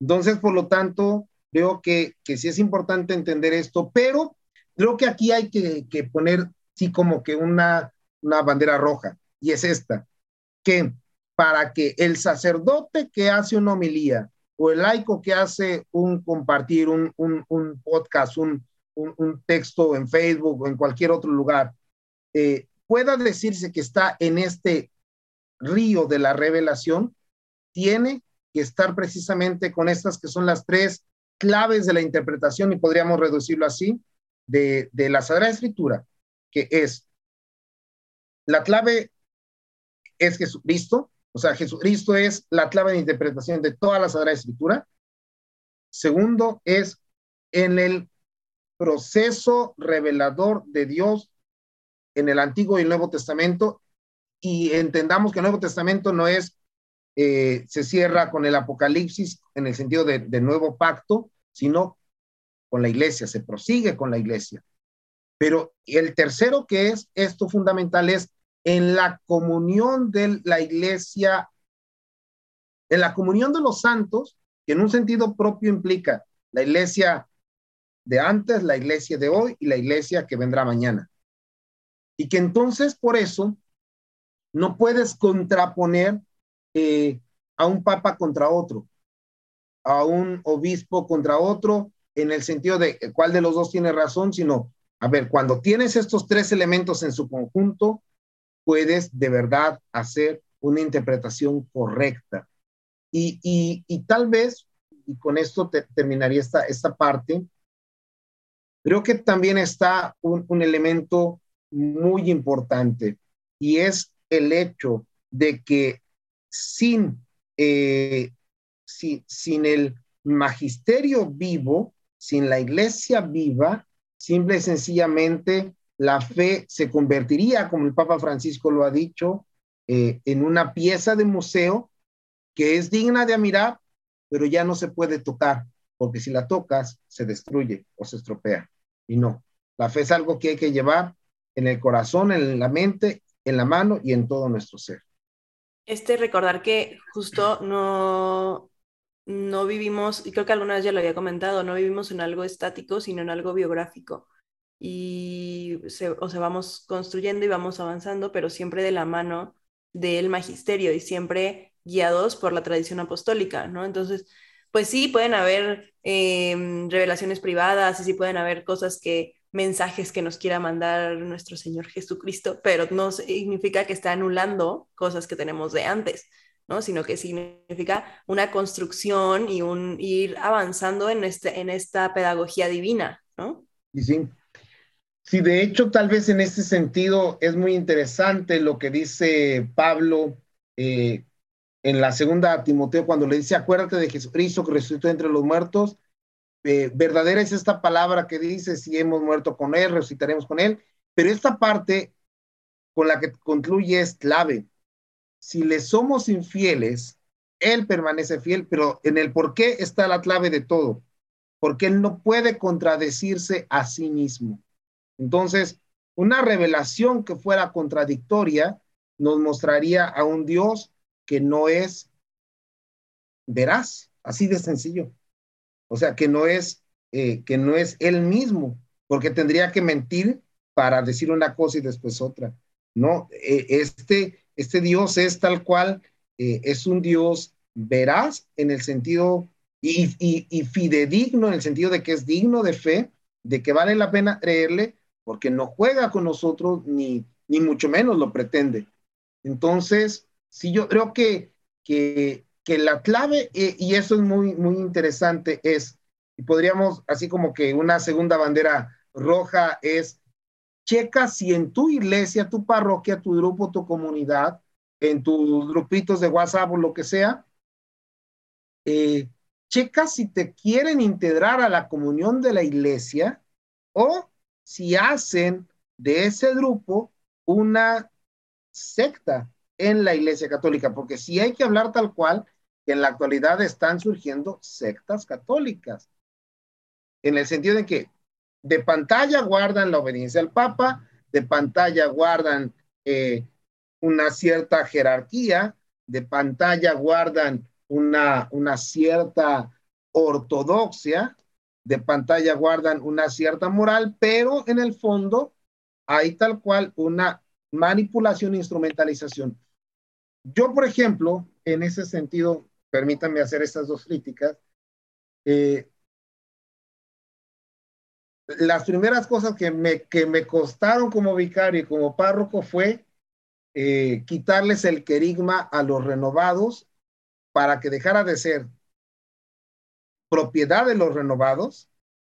Entonces, por lo tanto, creo que, que sí es importante entender esto, pero creo que aquí hay que, que poner, sí, como que una, una bandera roja, y es esta, que para que el sacerdote que hace una homilía o el laico que hace un compartir, un, un, un podcast, un, un, texto en Facebook o en cualquier otro lugar, eh, pueda decirse que está en este río de la revelación, tiene que estar precisamente con estas que son las tres claves de la interpretación, y podríamos reducirlo así, de, de la Sagrada Escritura, que es, la clave es Jesucristo, o sea, Jesucristo es la clave de interpretación de toda la Sagrada Escritura. Segundo, es en el proceso revelador de Dios en el Antiguo y el Nuevo Testamento y entendamos que el Nuevo Testamento no es, eh, se cierra con el Apocalipsis en el sentido de, de nuevo pacto, sino con la iglesia, se prosigue con la iglesia. Pero el tercero que es esto fundamental es en la comunión de la iglesia, en la comunión de los santos, que en un sentido propio implica la iglesia de antes, la iglesia de hoy y la iglesia que vendrá mañana. Y que entonces por eso no puedes contraponer eh, a un papa contra otro, a un obispo contra otro, en el sentido de cuál de los dos tiene razón, sino, a ver, cuando tienes estos tres elementos en su conjunto, puedes de verdad hacer una interpretación correcta. Y, y, tal vez, y con esto terminaría esta, esta parte, Creo que también está un, elemento muy importante y es el hecho de que sin, eh, sin el magisterio vivo, sin la iglesia viva, simple y sencillamente la fe se convertiría, como el Papa Francisco lo ha dicho, eh, en una pieza de museo que es digna de admirar, pero ya no se puede tocar, porque si la tocas, se destruye o se estropea. Y no, la fe es algo que hay que llevar en el corazón, en la mente, en la mano y en todo nuestro ser. Este recordar que justo no, no vivimos, y creo que alguna vez ya lo había comentado, no vivimos en algo estático, sino en algo biográfico. Y o sea, vamos construyendo y vamos avanzando, pero siempre de la mano del magisterio y siempre guiados por la tradición apostólica, ¿no? Entonces, pues sí, pueden haber em, revelaciones privadas y sí pueden haber cosas que, mensajes que nos quiera mandar nuestro Señor Jesucristo, pero no significa que está anulando cosas que tenemos de antes, ¿no? Sino que significa una construcción y un ir avanzando en, este, en esta pedagogía divina, ¿no? Y sí. Sí, de hecho, tal vez en este sentido es muy interesante lo que dice Pablo eh, en la segunda Timoteo cuando le dice, acuérdate de Jesucristo que resucitó entre los muertos. Eh, verdadera es esta palabra que dice, si hemos muerto con Él, resucitaremos con Él. Pero esta parte con la que concluye es clave. Si le somos infieles, Él permanece fiel, pero en el por qué está la clave de todo. Porque Él no puede contradecirse a sí mismo. Entonces, una revelación que fuera contradictoria nos mostraría a un Dios que no es veraz, así de sencillo. O sea, que no es, eh, que no es él mismo, porque tendría que mentir para decir una cosa y después otra. No, eh, este, este Dios es tal cual, eh, es un Dios veraz en el sentido y, y, fidedigno en el sentido de que es digno de fe, de que vale la pena creerle, porque no juega con nosotros ni, ni mucho menos lo pretende. Entonces, sí, yo creo que, que, la clave, y eso es muy, muy interesante, es, y podríamos, así como que una segunda bandera roja es, checa si en tu iglesia, tu parroquia, tu grupo, tu comunidad, en tus grupitos de WhatsApp o lo que sea, eh, checa si te quieren integrar a la comunión de la iglesia o si hacen de ese grupo una secta en la iglesia católica, porque si hay que hablar tal cual, en la actualidad están surgiendo sectas católicas, en el sentido de que de pantalla guardan la obediencia al Papa, de pantalla guardan eh, una cierta jerarquía, de pantalla guardan una, una cierta ortodoxia, de pantalla guardan una cierta moral, pero en el fondo hay tal cual una manipulación e instrumentalización. Yo, por ejemplo, en ese sentido, permítanme hacer estas dos críticas. Eh, las primeras cosas que me, que me costaron como vicario y como párroco fue eh, quitarles el querigma a los renovados para que dejara de ser propiedad de los renovados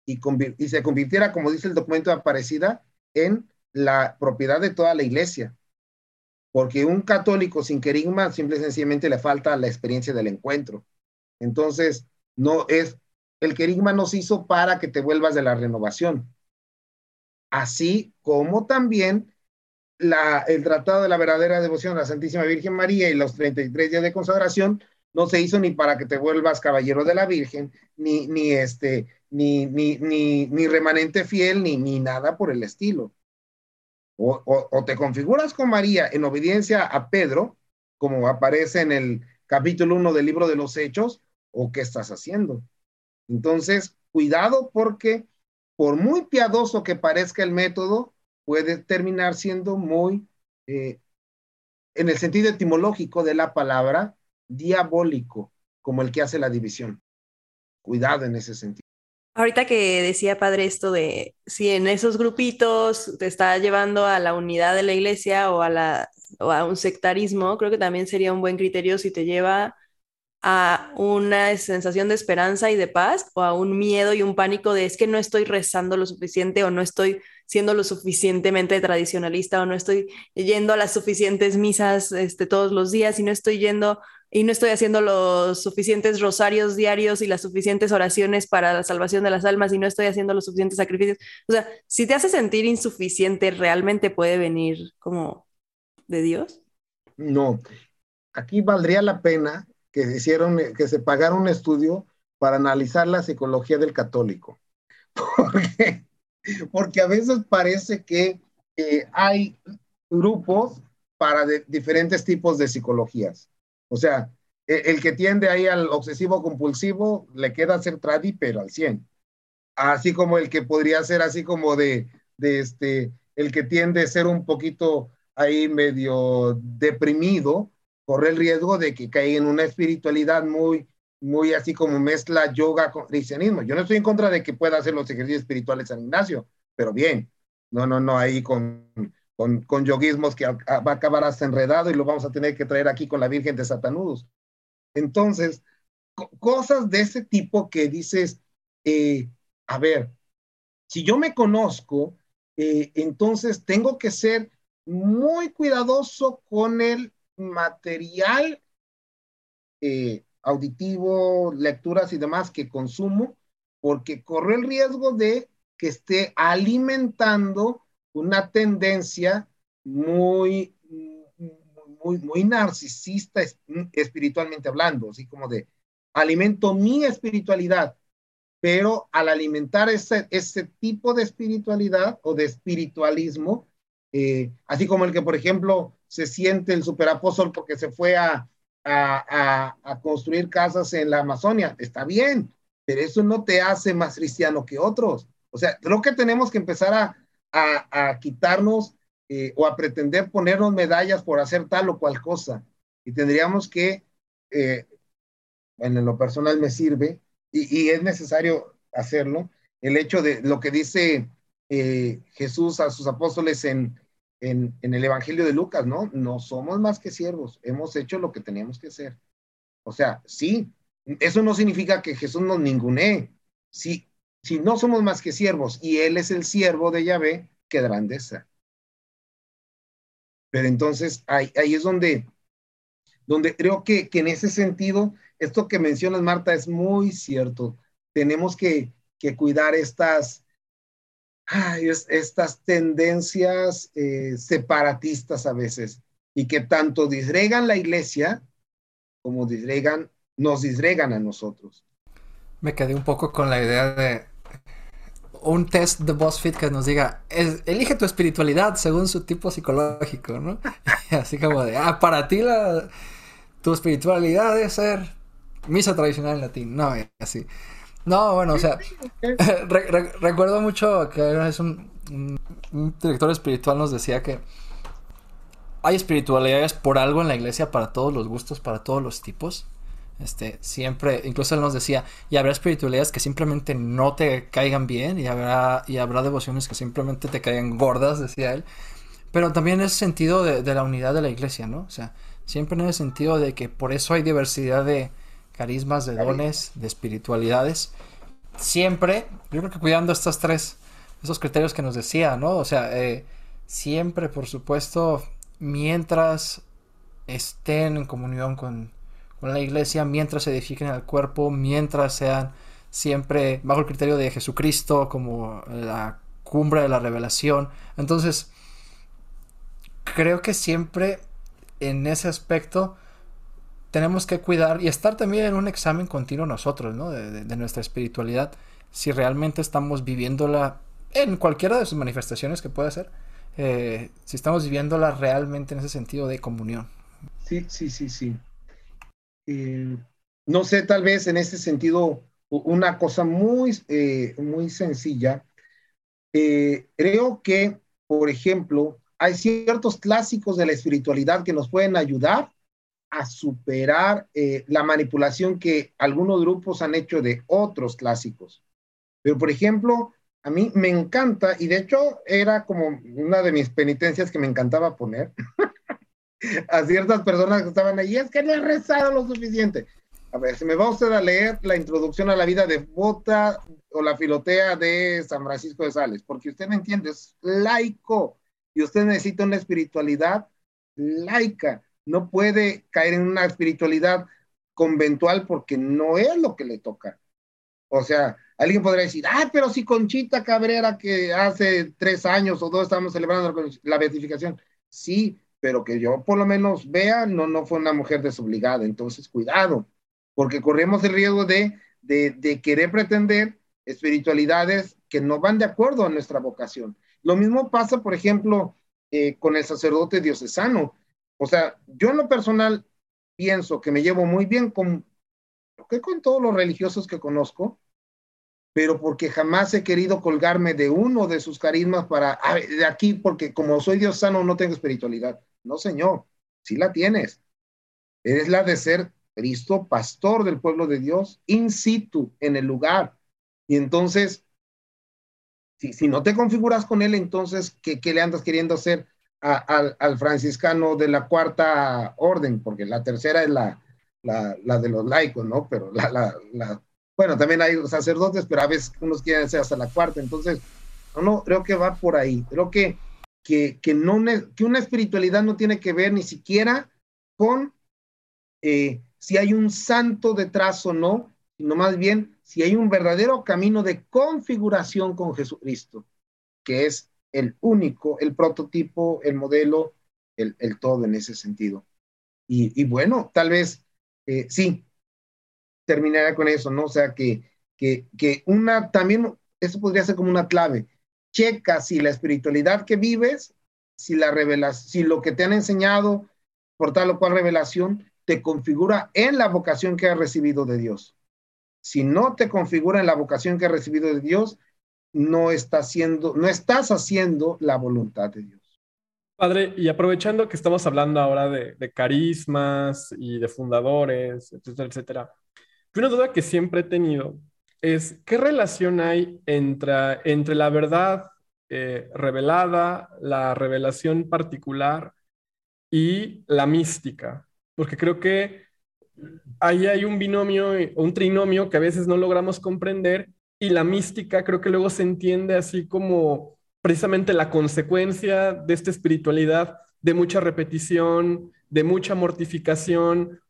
y, y se convirtiera, como dice el documento de Aparecida, en la propiedad de toda la iglesia. Porque un católico sin querigma simple y sencillamente le falta la experiencia del encuentro. Entonces, no es, el querigma nos hizo para que te vuelvas de la renovación. Así como también el Tratado de la Verdadera Devoción a la Santísima Virgen María y los 33 días de consagración no se hizo ni para que te vuelvas caballero de la Virgen, ni, ni este, ni, ni, ni, ni remanente fiel, ni, ni nada por el estilo. O, te configuras con María en obediencia a Pedro, como aparece en el capítulo 1 del libro de los Hechos, o qué estás haciendo. Entonces, cuidado porque por muy piadoso que parezca el método, puede terminar siendo muy, eh, en el sentido etimológico de la palabra, diabólico, como el que hace la división. Cuidado en ese sentido. Ahorita que decía padre esto de si en esos grupitos te está llevando a la unidad de la iglesia o a, la, o a un sectarismo, creo que también sería un buen criterio si te lleva a una sensación de esperanza y de paz o a un miedo y un pánico de es que no estoy rezando lo suficiente o no estoy siendo lo suficientemente tradicionalista o no estoy yendo a las suficientes misas este, todos los días y no estoy yendo y no estoy haciendo los suficientes rosarios diarios y las suficientes oraciones para la salvación de las almas y no estoy haciendo los suficientes sacrificios. O sea, si te hace sentir insuficiente, ¿realmente puede venir como de Dios? No, aquí valdría la pena que hicieron, que se pagara un estudio para analizar la psicología del católico. *laughs* Porque, porque a veces parece que hay grupos para diferentes tipos de psicologías. O sea, e, el, que tiende ahí al obsesivo compulsivo le queda ser tradi, pero al 100. Así como el que podría ser así como de, este, el que tiende a ser un poquito ahí medio deprimido, corre el riesgo de que caiga en una espiritualidad muy, muy así como mezcla yoga con cristianismo. Yo no estoy en contra de que pueda hacer los ejercicios espirituales San Ignacio, pero bien, no, no, no, ahí con, con, con yoguismos que va a acabar hasta enredado y lo vamos a tener que traer aquí con la Virgen de Satanudos. Entonces, cosas de ese tipo que dices, eh, a ver, si yo me conozco, eh, entonces tengo que ser muy cuidadoso con el material eh, auditivo, lecturas y demás que consumo, porque corre el riesgo de que esté alimentando una tendencia muy, muy, muy narcisista espiritualmente hablando, así como de alimento mi espiritualidad, pero al alimentar ese, ese tipo de espiritualidad o de espiritualismo, eh, así como el que, por ejemplo, se siente el superapóstol porque se fue a, a, a, construir casas en la Amazonia. Está bien, pero eso no te hace más cristiano que otros. O sea, creo que tenemos que empezar a, a quitarnos eh, o a pretender ponernos medallas por hacer tal o cual cosa. Y tendríamos que, eh, en lo personal me sirve, y, es necesario hacerlo. El hecho de lo que dice eh, Jesús a sus apóstoles en, en, en, el Evangelio de Lucas, ¿no? No somos más que siervos, hemos hecho lo que teníamos que hacer. O sea, sí, eso no significa que Jesús nos ningunee. Si, si no somos más que siervos y Él es el siervo de Yahvé, qué grandeza. Pero entonces ahí, ahí es donde, donde creo que, que, en ese sentido, esto que mencionas, Marta, es muy cierto. Tenemos que, que cuidar estas, ay, estas tendencias eh, separatistas a veces y que tanto disregan la iglesia como disregan, nos disregan a nosotros. Me quedé un poco con la idea de un test de BuzzFeed que nos diga, elige tu espiritualidad según su tipo psicológico, ¿no? *laughs* Así como de, ah, para ti la, tu espiritualidad debe ser misa tradicional en latín, no, así. No, bueno, o sea, *laughs* recuerdo mucho que es un, director espiritual nos decía que hay espiritualidades por algo en la iglesia para todos los gustos, para todos los tipos. Este, siempre, incluso él nos decía, y habrá espiritualidades que simplemente no te caigan bien, y habrá, y habrá devociones que simplemente te caigan gordas, decía él. Pero también en ese sentido de, de la unidad de la iglesia, ¿no? O sea, siempre en el sentido de que por eso hay diversidad de, carismas, de dones, de espiritualidades. Siempre, yo creo que cuidando estos tres, esos criterios que nos decía, ¿no? O sea, eh, siempre, por supuesto, mientras estén en comunión con, con la iglesia, mientras se edifiquen al cuerpo, mientras sean siempre bajo el criterio de Jesucristo como la cumbre de la revelación. Entonces, creo que siempre en ese aspecto tenemos que cuidar y estar también en un examen continuo nosotros, ¿no? De, nuestra espiritualidad, si realmente estamos viviéndola en cualquiera de sus manifestaciones que pueda ser, eh, si estamos viviéndola realmente en ese sentido de comunión. Sí, sí, sí, sí. Eh, no sé, tal vez en ese sentido, una cosa muy, eh, muy sencilla. creo que, por ejemplo, hay ciertos clásicos de la espiritualidad que nos pueden ayudar a superar eh, la manipulación que algunos grupos han hecho de otros clásicos. Pero, por ejemplo, a mí me encanta, y de hecho era como una de mis penitencias que me encantaba poner *laughs* *laughs* a ciertas personas que estaban ahí, es que no he rezado lo suficiente. A ver, si me va usted a leer la introducción a la vida de Bota o la filotea de San Francisco de Sales, porque usted me entiende, es laico y usted necesita una espiritualidad laica no puede caer en una espiritualidad conventual porque no es lo que le toca. O sea, alguien podría decir, ah, pero si Conchita Cabrera, que hace tres años o dos estamos celebrando la beatificación, sí, pero que yo por lo menos vea, no, no fue una mujer desobligada. Entonces, cuidado, porque corremos el riesgo de, de, querer pretender espiritualidades que no van de acuerdo a nuestra vocación. Lo mismo pasa, por ejemplo, eh, con el sacerdote diocesano. O sea, yo en lo personal pienso que me llevo muy bien con, con todos los religiosos que conozco, pero porque jamás he querido colgarme de uno de sus carismas para, de aquí, porque como soy Dios sano no tengo espiritualidad. No, Señor, sí la tienes. Es la de ser Cristo, pastor del pueblo de Dios, in situ, en el lugar. Y entonces, si, si no te configuras con Él, entonces, ¿qué, qué le andas queriendo hacer? al, franciscano de la cuarta orden, porque la tercera es la, la, de los laicos, ¿no? Pero la, la, bueno, también hay sacerdotes, pero a veces unos quieren ser hasta la cuarta, entonces, no, no, creo que va por ahí, creo que, que, que, no, que una espiritualidad no tiene que ver ni siquiera con eh, si hay un santo detrás o no, sino más bien si hay un verdadero camino de configuración con Jesucristo, que es el único, el prototipo, el modelo, el, todo en ese sentido. Y, bueno, tal vez eh, sí, terminará con eso, ¿no? O sea, que, que, que una, también, eso podría ser como una clave. Checa si la espiritualidad que vives, si la si lo que te han enseñado por tal o cual revelación te configura en la vocación que has recibido de Dios. Si no te configura en la vocación que has recibido de Dios, no, está haciendo, no estás haciendo la voluntad de Dios. Padre, y aprovechando que estamos hablando ahora de, carismas y de fundadores, etcétera, etcétera, una duda que siempre he tenido es, ¿qué relación hay entre, entre la verdad eh, revelada, la revelación particular y la mística? Porque creo que ahí hay un binomio, un trinomio que a veces no logramos comprender y la mística creo que luego se entiende así como precisamente la consecuencia de esta espiritualidad de mucha repetición, de mucha mortificación,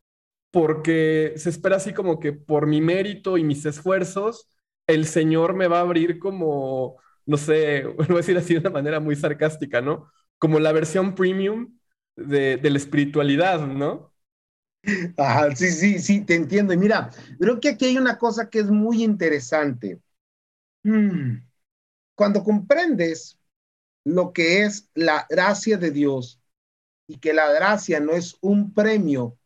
porque se espera así como que por mi mérito y mis esfuerzos, el Señor me va a abrir como, no sé, *laughs* voy a decir así de una manera muy sarcástica, ¿no? Como la versión premium de, de la espiritualidad, ¿no? Ajá, sí, sí, sí, te entiendo. Y mira, creo que aquí hay una cosa que es muy interesante. Hmm, cuando comprendes lo que es la gracia de Dios y que la gracia no es un premio,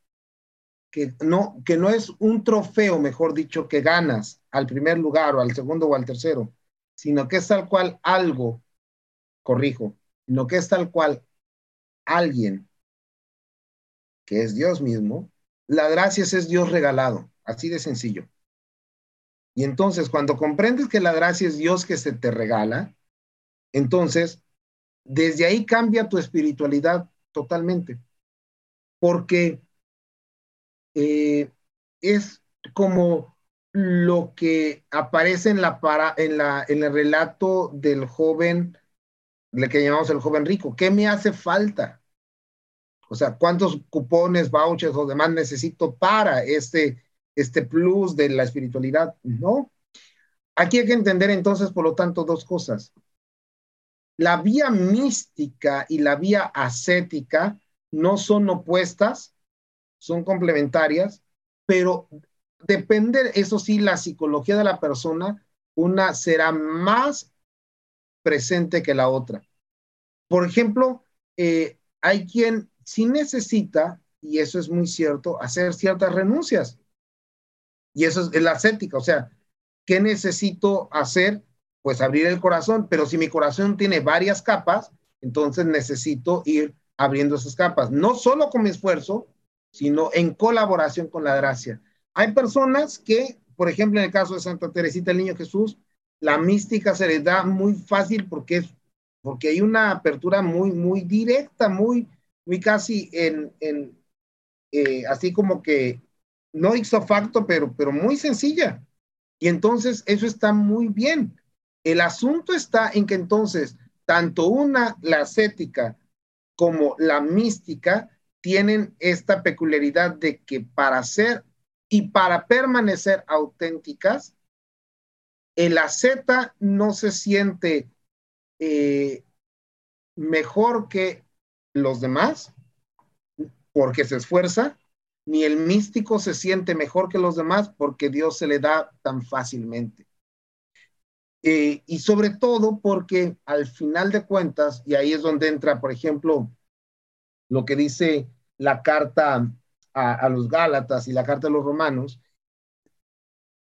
que no, que no es un trofeo, mejor dicho, que ganas al primer lugar o al segundo o al tercero, sino que es tal cual algo, corrijo, sino que es tal cual alguien que es Dios mismo, la gracia es Dios regalado, así de sencillo. Y entonces, cuando comprendes que la gracia es Dios que se te regala, entonces, desde ahí cambia tu espiritualidad totalmente. Porque eh, es como lo que aparece en, la para, en, la, en el relato del joven, le que llamamos el joven rico. ¿Qué me hace falta? O sea, ¿cuántos cupones, vouchers o demás necesito para este, este plus de la espiritualidad? No. Aquí hay que entender entonces, por lo tanto, dos cosas. La vía mística y la vía ascética no son opuestas, son complementarias, pero depende, eso sí, la psicología de la persona, una será más presente que la otra. Por ejemplo, eh, hay quien si necesita, y eso es muy cierto, hacer ciertas renuncias. Y eso es la ascética, o sea, ¿qué necesito hacer? Pues abrir el corazón, pero si mi corazón tiene varias capas, entonces necesito ir abriendo esas capas, no solo con mi esfuerzo, sino en colaboración con la gracia. Hay personas que, por ejemplo, en el caso de Santa Teresita el Niño Jesús, la mística se les da muy fácil porque es porque hay una apertura muy muy directa, muy muy casi en, en eh, así como que no hizo facto, pero, pero muy sencilla. Y entonces eso está muy bien. El asunto está en que entonces tanto una, la ascética, como la mística, tienen esta peculiaridad de que para ser y para permanecer auténticas, el asceta no se siente eh, mejor que los demás porque se esfuerza, ni el místico se siente mejor que los demás porque Dios se le da tan fácilmente. Eh, y sobre todo porque al final de cuentas, y ahí es donde entra, por ejemplo, lo que dice la carta a, los Gálatas y la carta a los Romanos,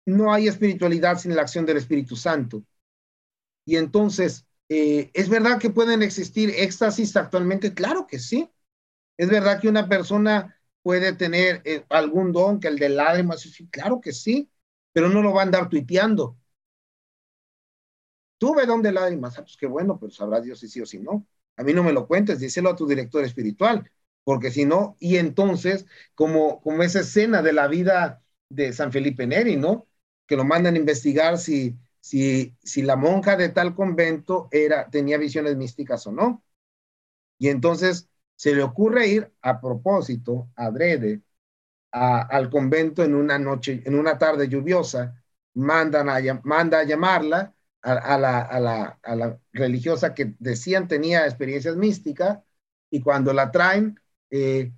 no hay espiritualidad sin la acción del Espíritu Santo. Y entonces, eh, ¿Es verdad que pueden existir éxtasis actualmente? Claro que sí. Es verdad que una persona puede tener eh, algún don, que el de lágrimas, sí, claro que sí, pero no lo va a andar tuiteando. Tuve don de lágrimas, ah, pues qué bueno, pero sabrá Dios si sí o si no. A mí no me lo cuentes, díselo a tu director espiritual, porque si no, y entonces, como, como esa escena de la vida de San Felipe Neri, ¿no? Que lo mandan a investigar si si, si la monja de tal convento era, tenía visiones místicas o no. Y entonces se le ocurre ir a propósito, adrede, al convento en una noche, en una tarde lluviosa, mandan a, manda a llamarla a, la, religiosa que decían tenía experiencias místicas y cuando la traen, eh,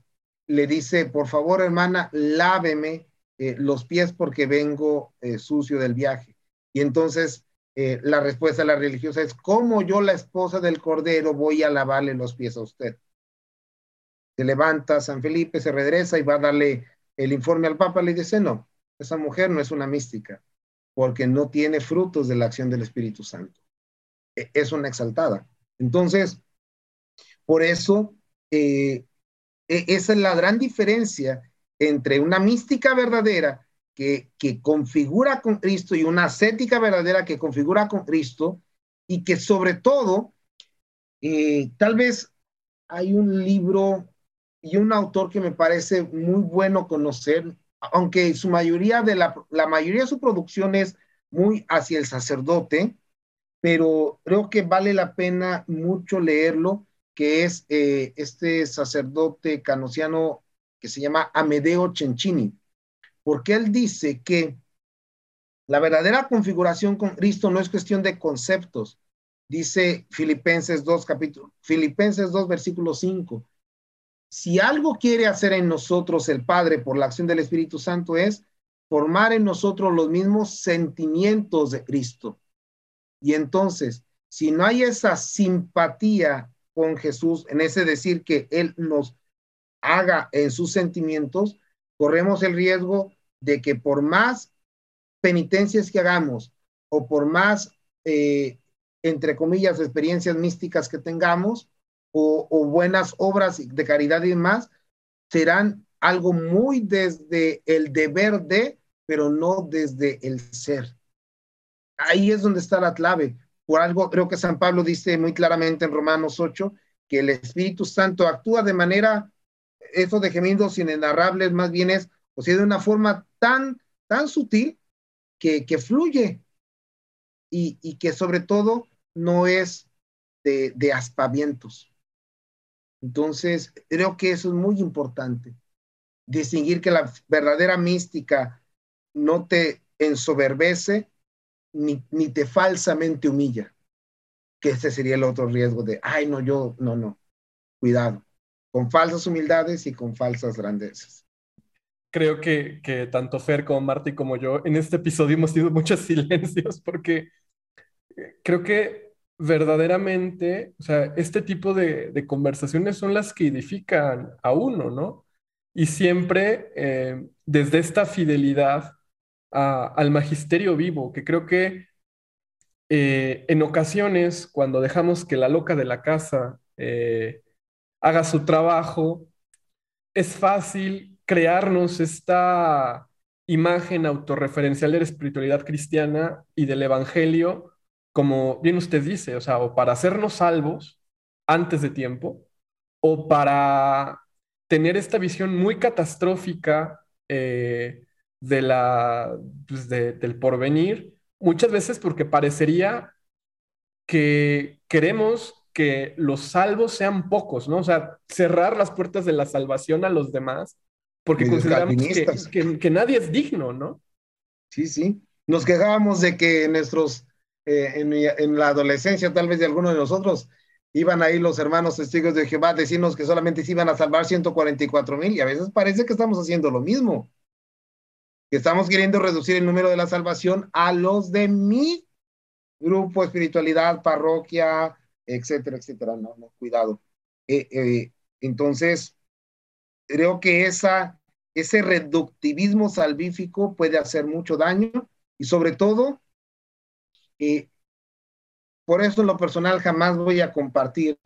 le dice, por favor hermana, láveme eh, los pies porque vengo eh, sucio del viaje. Y entonces la respuesta de la religiosa es, ¿cómo yo, la esposa del Cordero, voy a lavarle los pies a usted? Se levanta San Felipe, se regresa y va a darle el informe al Papa, le dice, no, esa mujer no es una mística, porque no tiene frutos de la acción del Espíritu Santo. E, es una exaltada. Entonces, por eso, eh, e, esa es la gran diferencia entre una mística verdadera que, que configura con Cristo y una ascética verdadera que configura con Cristo y que sobre todo, eh, tal vez hay un libro y un autor que me parece muy bueno conocer, aunque su mayoría de la, la mayoría de su producción es muy hacia el sacerdote, pero creo que vale la pena mucho leerlo, que es eh, este sacerdote canosiano que se llama Amedeo Cencini, porque él dice que la verdadera configuración con Cristo no es cuestión de conceptos, dice Filipenses 2, capítulo, Filipenses 2, versículo 5. Si algo quiere hacer en nosotros el Padre por la acción del Espíritu Santo es formar en nosotros los mismos sentimientos de Cristo. Y entonces, si no hay esa simpatía con Jesús, en ese decir que Él nos haga en sus sentimientos, corremos el riesgo de que por más penitencias que hagamos o por más, eh, entre comillas, experiencias místicas que tengamos o, buenas obras de caridad y demás, serán algo muy desde el deber de pero no desde el ser. Ahí es donde está la clave. Por algo creo que San Pablo dice muy claramente en Romanos 8 que el Espíritu Santo actúa de manera, eso de gemidos inenarrables, más bien es, o sea, de una forma tan, tan sutil que, que fluye y, y, que sobre todo no es de, de aspavientos. Entonces, creo que eso es muy importante. Distinguir que la verdadera mística no te ensoberbece ni, ni te falsamente humilla, que ese sería el otro riesgo de, ay, no, yo, no, no, cuidado, con falsas humildades y con falsas grandezas. Creo que, que tanto Fer como Marty como yo en este episodio hemos tenido muchos *laughs* silencios porque eh, creo que verdaderamente, o sea, este tipo de, conversaciones son las que edifican a uno, ¿no? Y siempre eh, desde esta fidelidad al magisterio vivo, que creo que eh, en ocasiones, cuando dejamos que la loca de la casa eh, haga su trabajo, es fácil crearnos esta imagen autorreferencial de la espiritualidad cristiana y del evangelio, como bien usted dice, o sea, o para hacernos salvos antes de tiempo, o para tener esta visión muy catastrófica eh, de la, pues, del porvenir, muchas veces porque parecería que queremos que los salvos sean pocos, ¿no? O sea, cerrar las puertas de la salvación a los demás, porque consideramos que, que, nadie es digno, ¿no? Sí, sí. Nos quejábamos de que nuestros, eh, en, en, la adolescencia, tal vez de algunos de nosotros, iban ahí los hermanos testigos de Jehová a decirnos que solamente se iban a salvar 144 mil, y a veces parece que estamos haciendo lo mismo que estamos queriendo reducir el número de la salvación a los de mi grupo, espiritualidad, parroquia, etcétera, etcétera. No, no, cuidado. Eh, eh, entonces, creo que esa, ese reductivismo salvífico puede hacer mucho daño y sobre todo, eh, por eso en lo personal jamás voy a compartir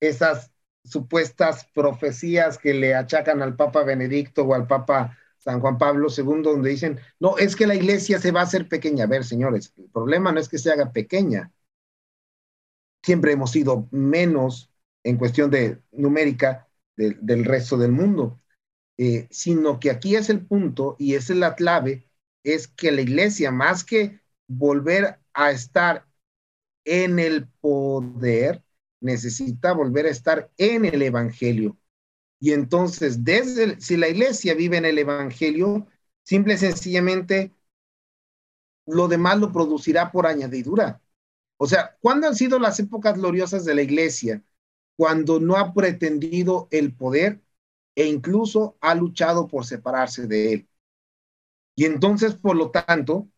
esas supuestas profecías que le achacan al Papa Benedicto o al Papa San Juan Pablo II, donde dicen, no, es que la iglesia se va a hacer pequeña. A ver, señores, el problema no es que se haga pequeña. Siempre hemos sido menos en cuestión de numérica del resto del mundo, eh, sino que aquí es el punto y esa es la clave, es que la iglesia, más que volver a estar en el poder, necesita volver a estar en el evangelio y entonces, desde si la iglesia vive en el Evangelio, simple y sencillamente, lo demás lo producirá por añadidura. O sea, ¿cuándo han sido las épocas gloriosas de la iglesia? Cuando no ha pretendido el poder e incluso ha luchado por separarse de él. Y entonces, por lo tanto,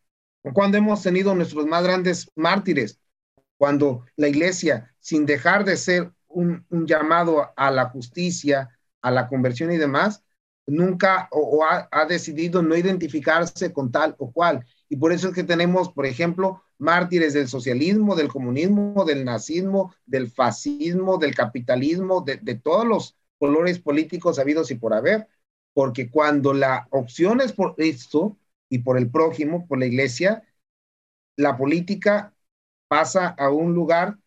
cuando hemos tenido nuestros más grandes mártires, cuando la iglesia, sin dejar de ser un, llamado a la justicia, a la conversión y demás, nunca o, ha, ha, decidido no identificarse con tal o cual. Y por eso es que tenemos, por ejemplo, mártires del socialismo, del comunismo, del nazismo, del fascismo, del capitalismo, de, de todos los colores políticos habidos y por haber, porque cuando la opción es por esto y por el prójimo, por la iglesia, la política pasa a un lugar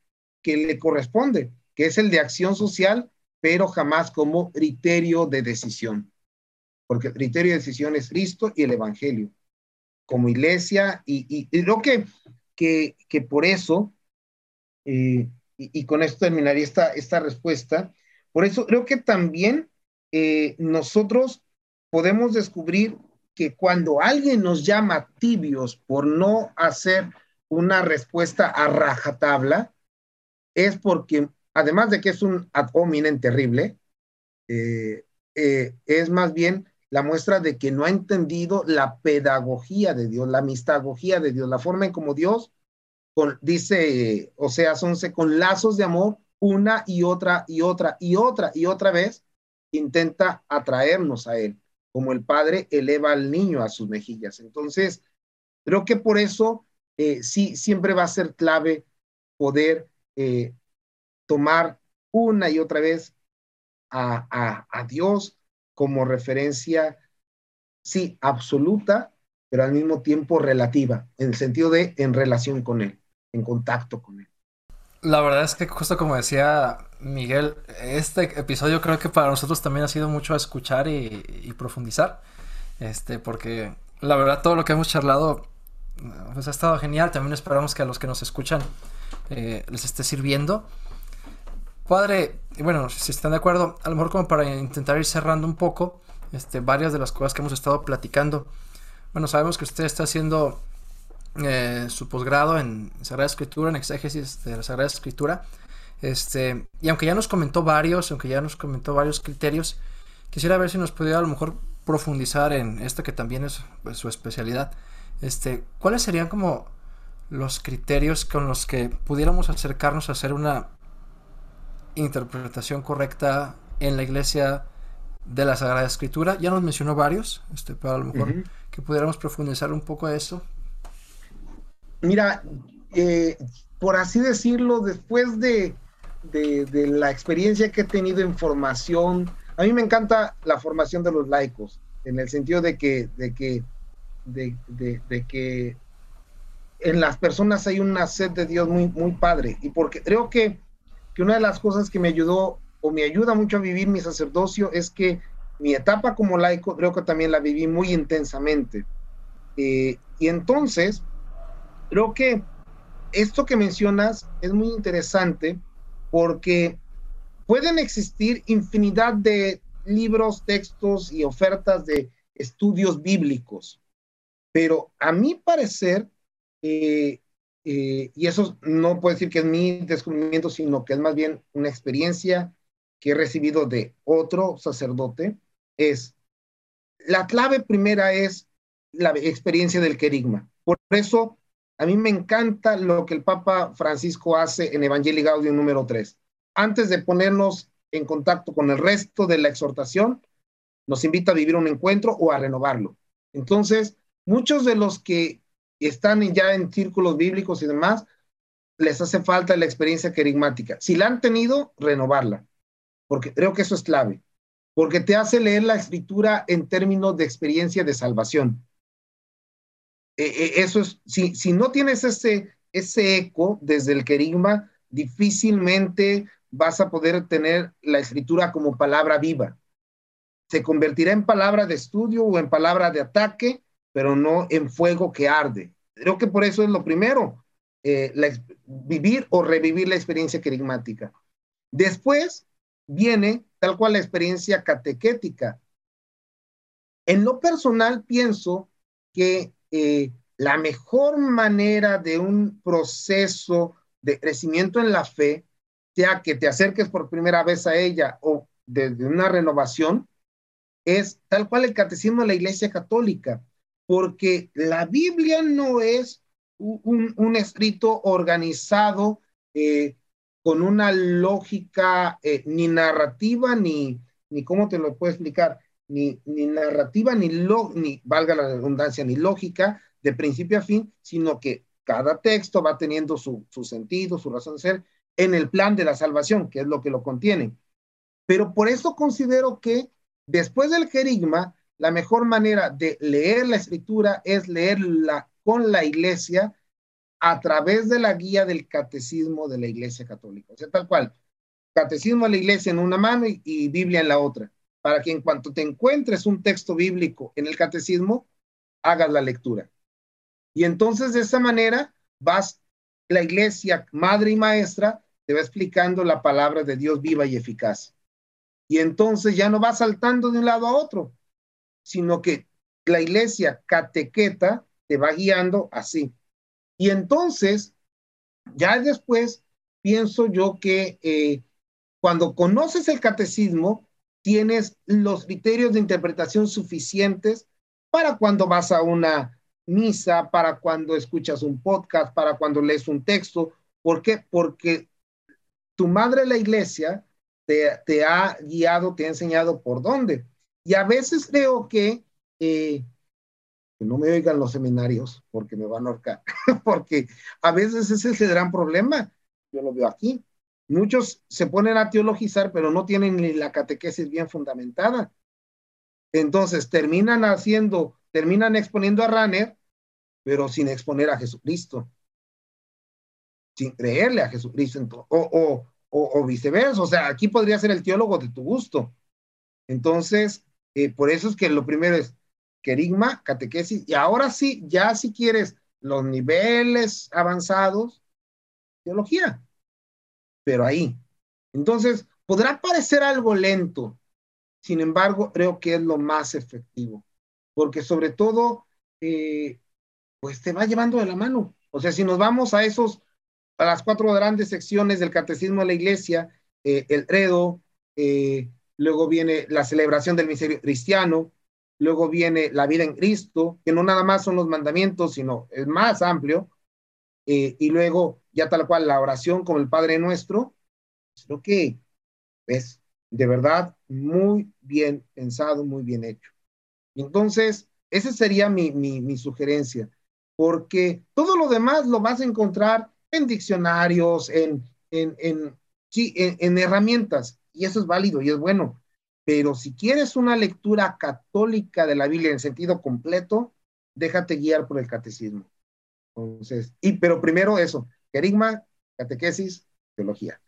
que le corresponde, que es el de acción social, pero jamás como criterio de decisión, porque el criterio de decisión es Cristo y el Evangelio, como iglesia, y, creo que, que, por eso, eh, y, con esto terminaría esta, esta respuesta, por eso creo que también eh, nosotros podemos descubrir que cuando alguien nos llama tibios por no hacer una respuesta a rajatabla, es porque, además de que es un ad terrible, eh, eh, es más bien la muestra de que no ha entendido la pedagogía de Dios, la mistagogía de Dios, la forma en como Dios con, dice Oseas 11, con lazos de amor, una y otra y otra y otra y otra vez, intenta atraernos a Él, como el Padre eleva al niño a sus mejillas. Entonces, creo que por eso eh, sí, siempre va a ser clave poder eh, tomar una y otra vez a, a, Dios como referencia, sí, absoluta, pero al mismo tiempo relativa, en el sentido de en relación con Él, en contacto con Él. La verdad es que justo como decía Miguel, este episodio creo que para nosotros también ha sido mucho escuchar y, profundizar, este, porque la verdad todo lo que hemos charlado pues ha estado genial, también esperamos que a los que nos escuchan eh, les esté sirviendo. Padre, bueno, si están de acuerdo, a lo mejor como para intentar ir cerrando un poco, este, varias de las cosas que hemos estado platicando. Bueno, sabemos que usted está haciendo eh, su posgrado en Sagrada Escritura, en exégesis de la Sagrada Escritura. Este, y aunque ya nos comentó varios, aunque ya nos comentó varios criterios, quisiera ver si nos pudiera a lo mejor profundizar en esto que también es pues, su especialidad. Este, ¿cuáles serían como los criterios con los que pudiéramos acercarnos a hacer una interpretación correcta en la iglesia de la Sagrada Escritura? Ya nos mencionó varios, este, pero a lo mejor que pudiéramos profundizar un poco eso. Mira, eh, por así decirlo, después de, de, la experiencia que he tenido en formación, a mí me encanta la formación de los laicos, en el sentido de que, de que, de, de que en las personas hay una sed de Dios muy, muy padre, y porque creo que, que una de las cosas que me ayudó o me ayuda mucho a vivir mi sacerdocio es que mi etapa como laico creo que también la viví muy intensamente. Eh, y entonces, creo que esto que mencionas es muy interesante porque pueden existir infinidad de libros, textos y ofertas de estudios bíblicos, pero a mi parecer, eh, eh, y eso no puedo decir que es mi descubrimiento, sino que es más bien una experiencia que he recibido de otro sacerdote, es la clave primera es la experiencia del querigma. Por eso a mí me encanta lo que el Papa Francisco hace en Evangelii Gaudium número 3. Antes de ponernos en contacto con el resto de la exhortación, nos invita a vivir un encuentro o a renovarlo. Entonces, muchos de los que están ya en círculos bíblicos y demás, les hace falta la experiencia querigmática. Si la han tenido, renovarla, porque creo que eso es clave, porque te hace leer la escritura en términos de experiencia de salvación. Eh, eso es, si, si no tienes ese, ese eco desde el querigma, difícilmente vas a poder tener la escritura como palabra viva. Se convertirá en palabra de estudio o en palabra de ataque, pero no en fuego que arde. Creo que por eso es lo primero, eh, vivir o revivir la experiencia querigmática. Después viene tal cual la experiencia catequética. En lo personal pienso que eh, la mejor manera de un proceso de crecimiento en la fe, sea que te acerques por primera vez a ella o desde una renovación, es tal cual el catecismo de la Iglesia Católica, porque la Biblia no es un, escrito organizado eh, con una lógica eh, ni narrativa, ni, ni, ¿cómo te lo puedo explicar? Ni, narrativa, ni, ni, valga la redundancia, ni lógica de principio a fin, sino que cada texto va teniendo su, su sentido, su razón de ser en el plan de la salvación, que es lo que lo contiene. Pero por eso considero que después del querigma, la mejor manera de leer la escritura es leerla con la iglesia a través de la guía del catecismo de la iglesia católica. O sea, tal cual, catecismo de la iglesia en una mano y, Biblia en la otra, para que en cuanto te encuentres un texto bíblico en el catecismo, hagas la lectura. Y entonces de esa manera vas, la iglesia, madre y maestra, te va explicando la palabra de Dios viva y eficaz. Y entonces ya no vas saltando de un lado a otro, sino que la iglesia catequeta te va guiando así. Y entonces, ya después, pienso yo que eh, cuando conoces el catecismo, tienes los criterios de interpretación suficientes para cuando vas a una misa, para cuando escuchas un podcast, para cuando lees un texto. ¿Por qué? Porque tu madre, la iglesia, te, ha guiado, te ha enseñado por dónde. Y a veces creo que, eh, que no me oigan los seminarios porque me van a ahorcar, *laughs* porque a veces ese es el gran problema. Yo lo veo aquí. Muchos se ponen a teologizar, pero no tienen ni la catequesis bien fundamentada. Entonces terminan haciendo, terminan exponiendo a Ranner, pero sin exponer a Jesucristo, sin creerle a Jesucristo, o, o, o, viceversa. O sea, aquí podría ser el teólogo de tu gusto. Entonces, eh, por eso es que lo primero es querigma, catequesis, y ahora sí, ya si quieres los niveles avanzados, teología, pero ahí. Entonces, podrá parecer algo lento, sin embargo, creo que es lo más efectivo, porque sobre todo, eh, pues te va llevando de la mano. O sea, si nos vamos a esos a las cuatro grandes secciones del Catecismo de la Iglesia, eh, el credo, eh, luego viene la celebración del misterio cristiano, luego viene la vida en Cristo, que no nada más son los mandamientos, sino es más amplio, y luego ya tal cual la oración como el Padre Nuestro, creo que es de verdad muy bien pensado, muy bien hecho. Entonces, esa sería mi, mi, mi sugerencia, porque todo lo demás lo vas a encontrar en diccionarios, en, en, en, sí, en, herramientas, y eso es válido y es bueno. Pero si quieres una lectura católica de la Biblia en sentido completo, déjate guiar por el catecismo. Entonces, y pero primero eso, querigma, catequesis, teología.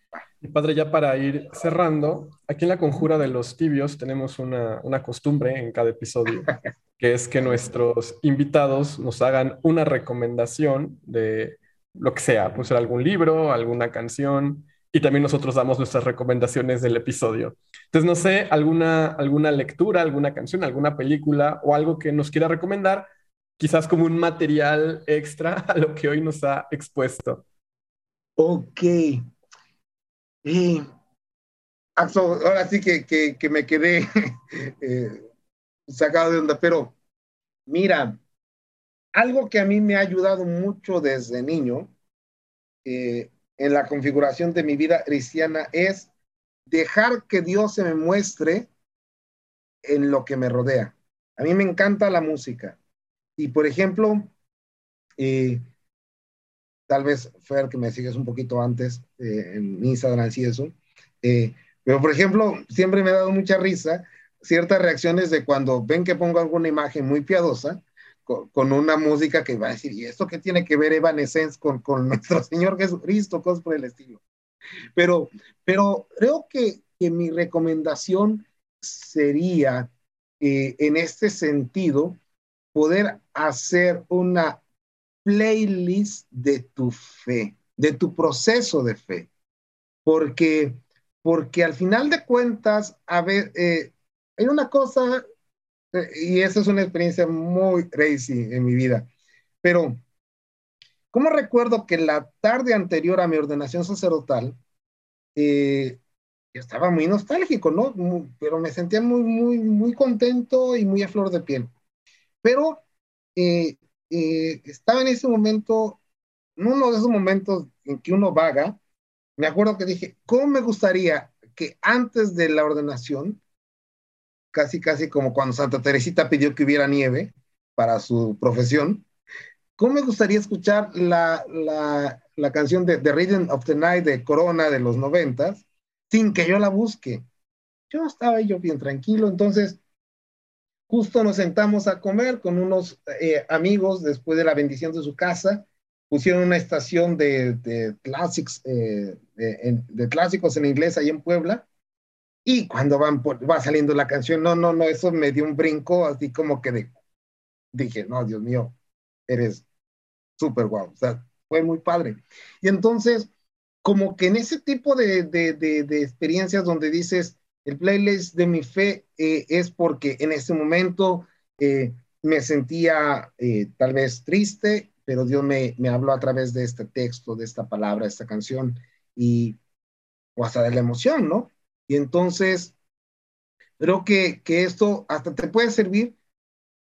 Y padre, ya para ir cerrando, aquí en la conjura de los tibios tenemos una, una costumbre en cada episodio, *laughs* que es que nuestros invitados nos hagan una recomendación de lo que sea, puede ser algún libro, alguna canción, y también nosotros damos nuestras recomendaciones del episodio. Entonces, no sé, alguna, alguna lectura, alguna canción, alguna película o algo que nos quiera recomendar, quizás como un material extra *laughs* a lo que hoy nos ha expuesto. Ok. ahora sí que, que, me quedé *laughs* eh, sacado de onda, pero mira, algo que a mí me ha ayudado mucho desde niño eh, en la configuración de mi vida cristiana es dejar que Dios se me muestre en lo que me rodea. A mí me encanta la música. Y por ejemplo, eh, tal vez el que me sigues un poquito antes eh, en Instagram y eso, pero por ejemplo, siempre me ha dado mucha risa ciertas reacciones de cuando ven que pongo alguna imagen muy piadosa con, una música que va a decir, ¿y esto qué tiene que ver Evanescence con, con *laughs* nuestro Señor Jesucristo? Cosas por el estilo. Pero, pero creo que, que mi recomendación sería, eh, en este sentido, poder hacer una playlist de tu fe, de tu proceso de fe. Porque, porque al final de cuentas, a ver, eh, hay una cosa y esa es una experiencia muy crazy en mi vida. Pero, ¿cómo recuerdo que la tarde anterior a mi ordenación sacerdotal, eh, estaba muy nostálgico, ¿no? pero me sentía muy, muy, muy contento y muy a flor de piel. Pero eh, eh, estaba en ese momento, en uno de esos momentos en que uno vaga, me acuerdo que dije, ¿cómo me gustaría que antes de la ordenación casi, casi como cuando Santa Teresita pidió que hubiera nieve para su profesión. ¿Cómo me gustaría escuchar la, la, la canción de The Rhythm of the Night de Corona de los noventas sin que yo la busque? yo estaba yo bien tranquilo, entonces justo nos sentamos a comer con unos eh, amigos después de la bendición de su casa, pusieron una estación de, de, classics, eh, de, clásicos en inglés ahí en Puebla, y cuando van va saliendo la canción, no, no, no, eso me dio un brinco, así como que de, dije, no, Dios mío, eres súper guau, o sea, fue muy padre. Y entonces, como que en ese tipo de, de experiencias donde dices, el playlist de mi fe eh, es porque en ese momento eh, me sentía eh, tal vez triste, pero Dios me, habló a través de este texto, de esta palabra, de esta canción, y o hasta de la emoción, ¿no? Y entonces, creo que, que esto hasta te puede servir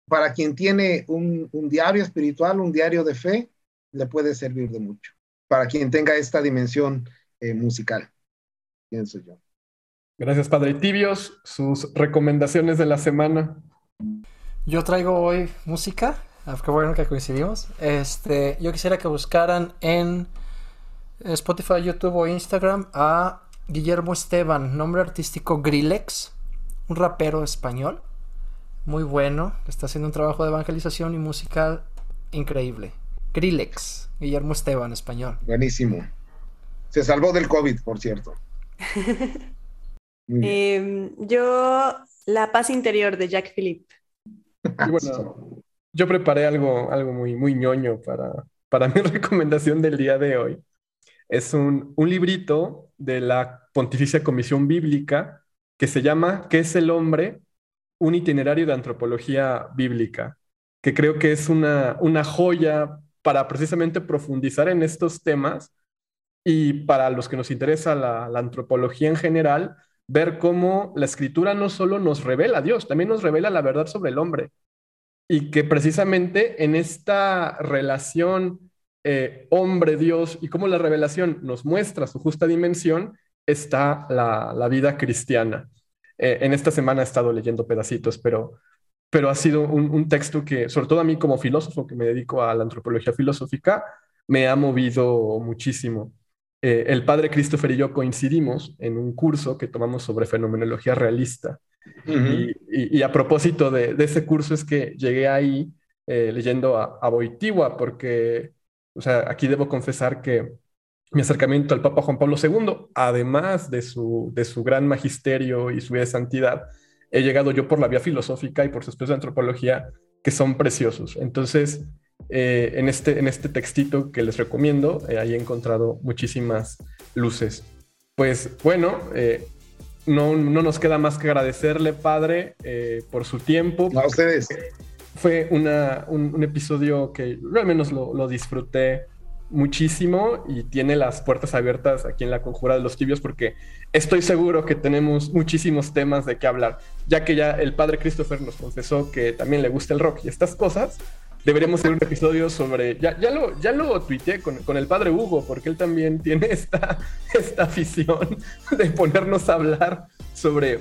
para quien tiene un, un diario espiritual, un diario de fe, le puede servir de mucho, para quien tenga esta dimensión musical, pienso yo. Gracias, Padre Tibios. Sus recomendaciones de la semana. Yo traigo hoy música. Ah, qué bueno que coincidimos. Este, yo quisiera que buscaran en Spotify, YouTube o Instagram a Guillermo Esteban, nombre artístico Grillex, un rapero español. Muy bueno, está haciendo un trabajo de evangelización y musical increíble. Grillex, Guillermo Esteban, español. Buenísimo. Se salvó del COVID, por cierto. *laughs* Em, yo, La paz interior de Jack Philippe. *laughs* bueno, yo preparé algo, algo muy, muy ñoño para, para mi *laughs* recomendación del día de hoy. Es un, un librito de la Pontificia Comisión Bíblica que se llama ¿Qué es el hombre? Un itinerario de antropología bíblica, que creo que es una, una joya para precisamente profundizar en estos temas y para los que nos interesa la, la antropología en general, ver cómo la escritura no solo nos revela a Dios, también nos revela la verdad sobre el hombre. Y que precisamente en esta relación eh, hombre-Dios y cómo la revelación nos muestra su justa dimensión, está la, vida cristiana. Eh, en esta semana he estado leyendo pedacitos, pero, pero ha sido un, texto que, sobre todo a mí como filósofo que me dedico a la antropología filosófica, me ha movido muchísimo. Eh, el padre Christopher y yo coincidimos en un curso que tomamos sobre fenomenología realista. y, a propósito de, ese curso es que llegué ahí eh, leyendo a, a, Boitigua, porque, o sea, aquí debo confesar que mi acercamiento al Papa Juan Pablo II, además de su, de su gran magisterio y su vida de santidad, he llegado yo por la vía filosófica y por sus estudios de antropología, que son preciosos. Entonces, eh, en, este, en este textito que les recomiendo, eh, ahí he encontrado muchísimas luces. Pues bueno, eh, no, no, nos queda más que agradecerle, padre, por su tiempo. A ustedes. Fue una, un, episodio que al menos lo, lo, disfruté muchísimo y tiene las puertas abiertas aquí en la Conjura de los Tibios porque estoy seguro que tenemos muchísimos temas de qué hablar, ya que ya el padre Christopher nos confesó que también le gusta el rock y estas cosas, deberíamos hacer un episodio sobre. Ya, ya, lo, ya lo tuiteé con, con, el padre Hugo, porque él también *laughs* tiene esta, esta afición de ponernos a hablar sobre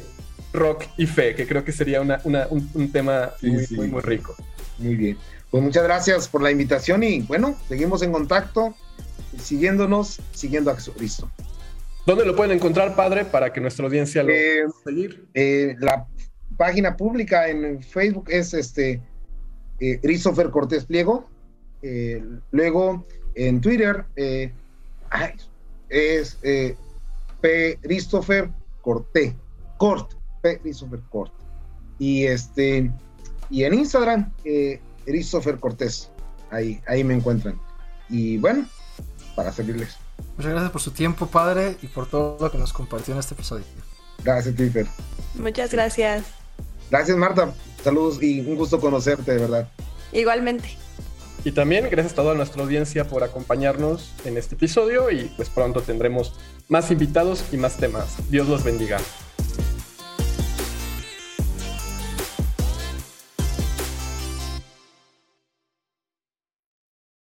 rock y fe, que creo que sería una, una, un, tema muy, muy, muy rico. Muy bien. Pues muchas gracias por la invitación y bueno, seguimos en contacto, siguiéndonos, siguiendo a Jesucristo. ¿Dónde lo pueden encontrar, padre, para que nuestra audiencia lo eh, seguir? Eh, la página pública en Facebook es este eh, Christopher Cortés Pliego. Eh, luego en Twitter eh, es P. Christopher Corté, Cort, P. Christopher Cort. Y este y en Instagram, Christopher Cortés. Ahí, ahí me encuentran. Y bueno, para servirles. Muchas gracias por su tiempo, padre, y por todo lo que nos compartió en este episodio. Gracias, Twitter. Muchas gracias. Gracias, Marta. Saludos y un gusto conocerte, de verdad. Igualmente. Y también gracias a toda nuestra audiencia por acompañarnos en este episodio y pues pronto tendremos más invitados y más temas. Dios los bendiga.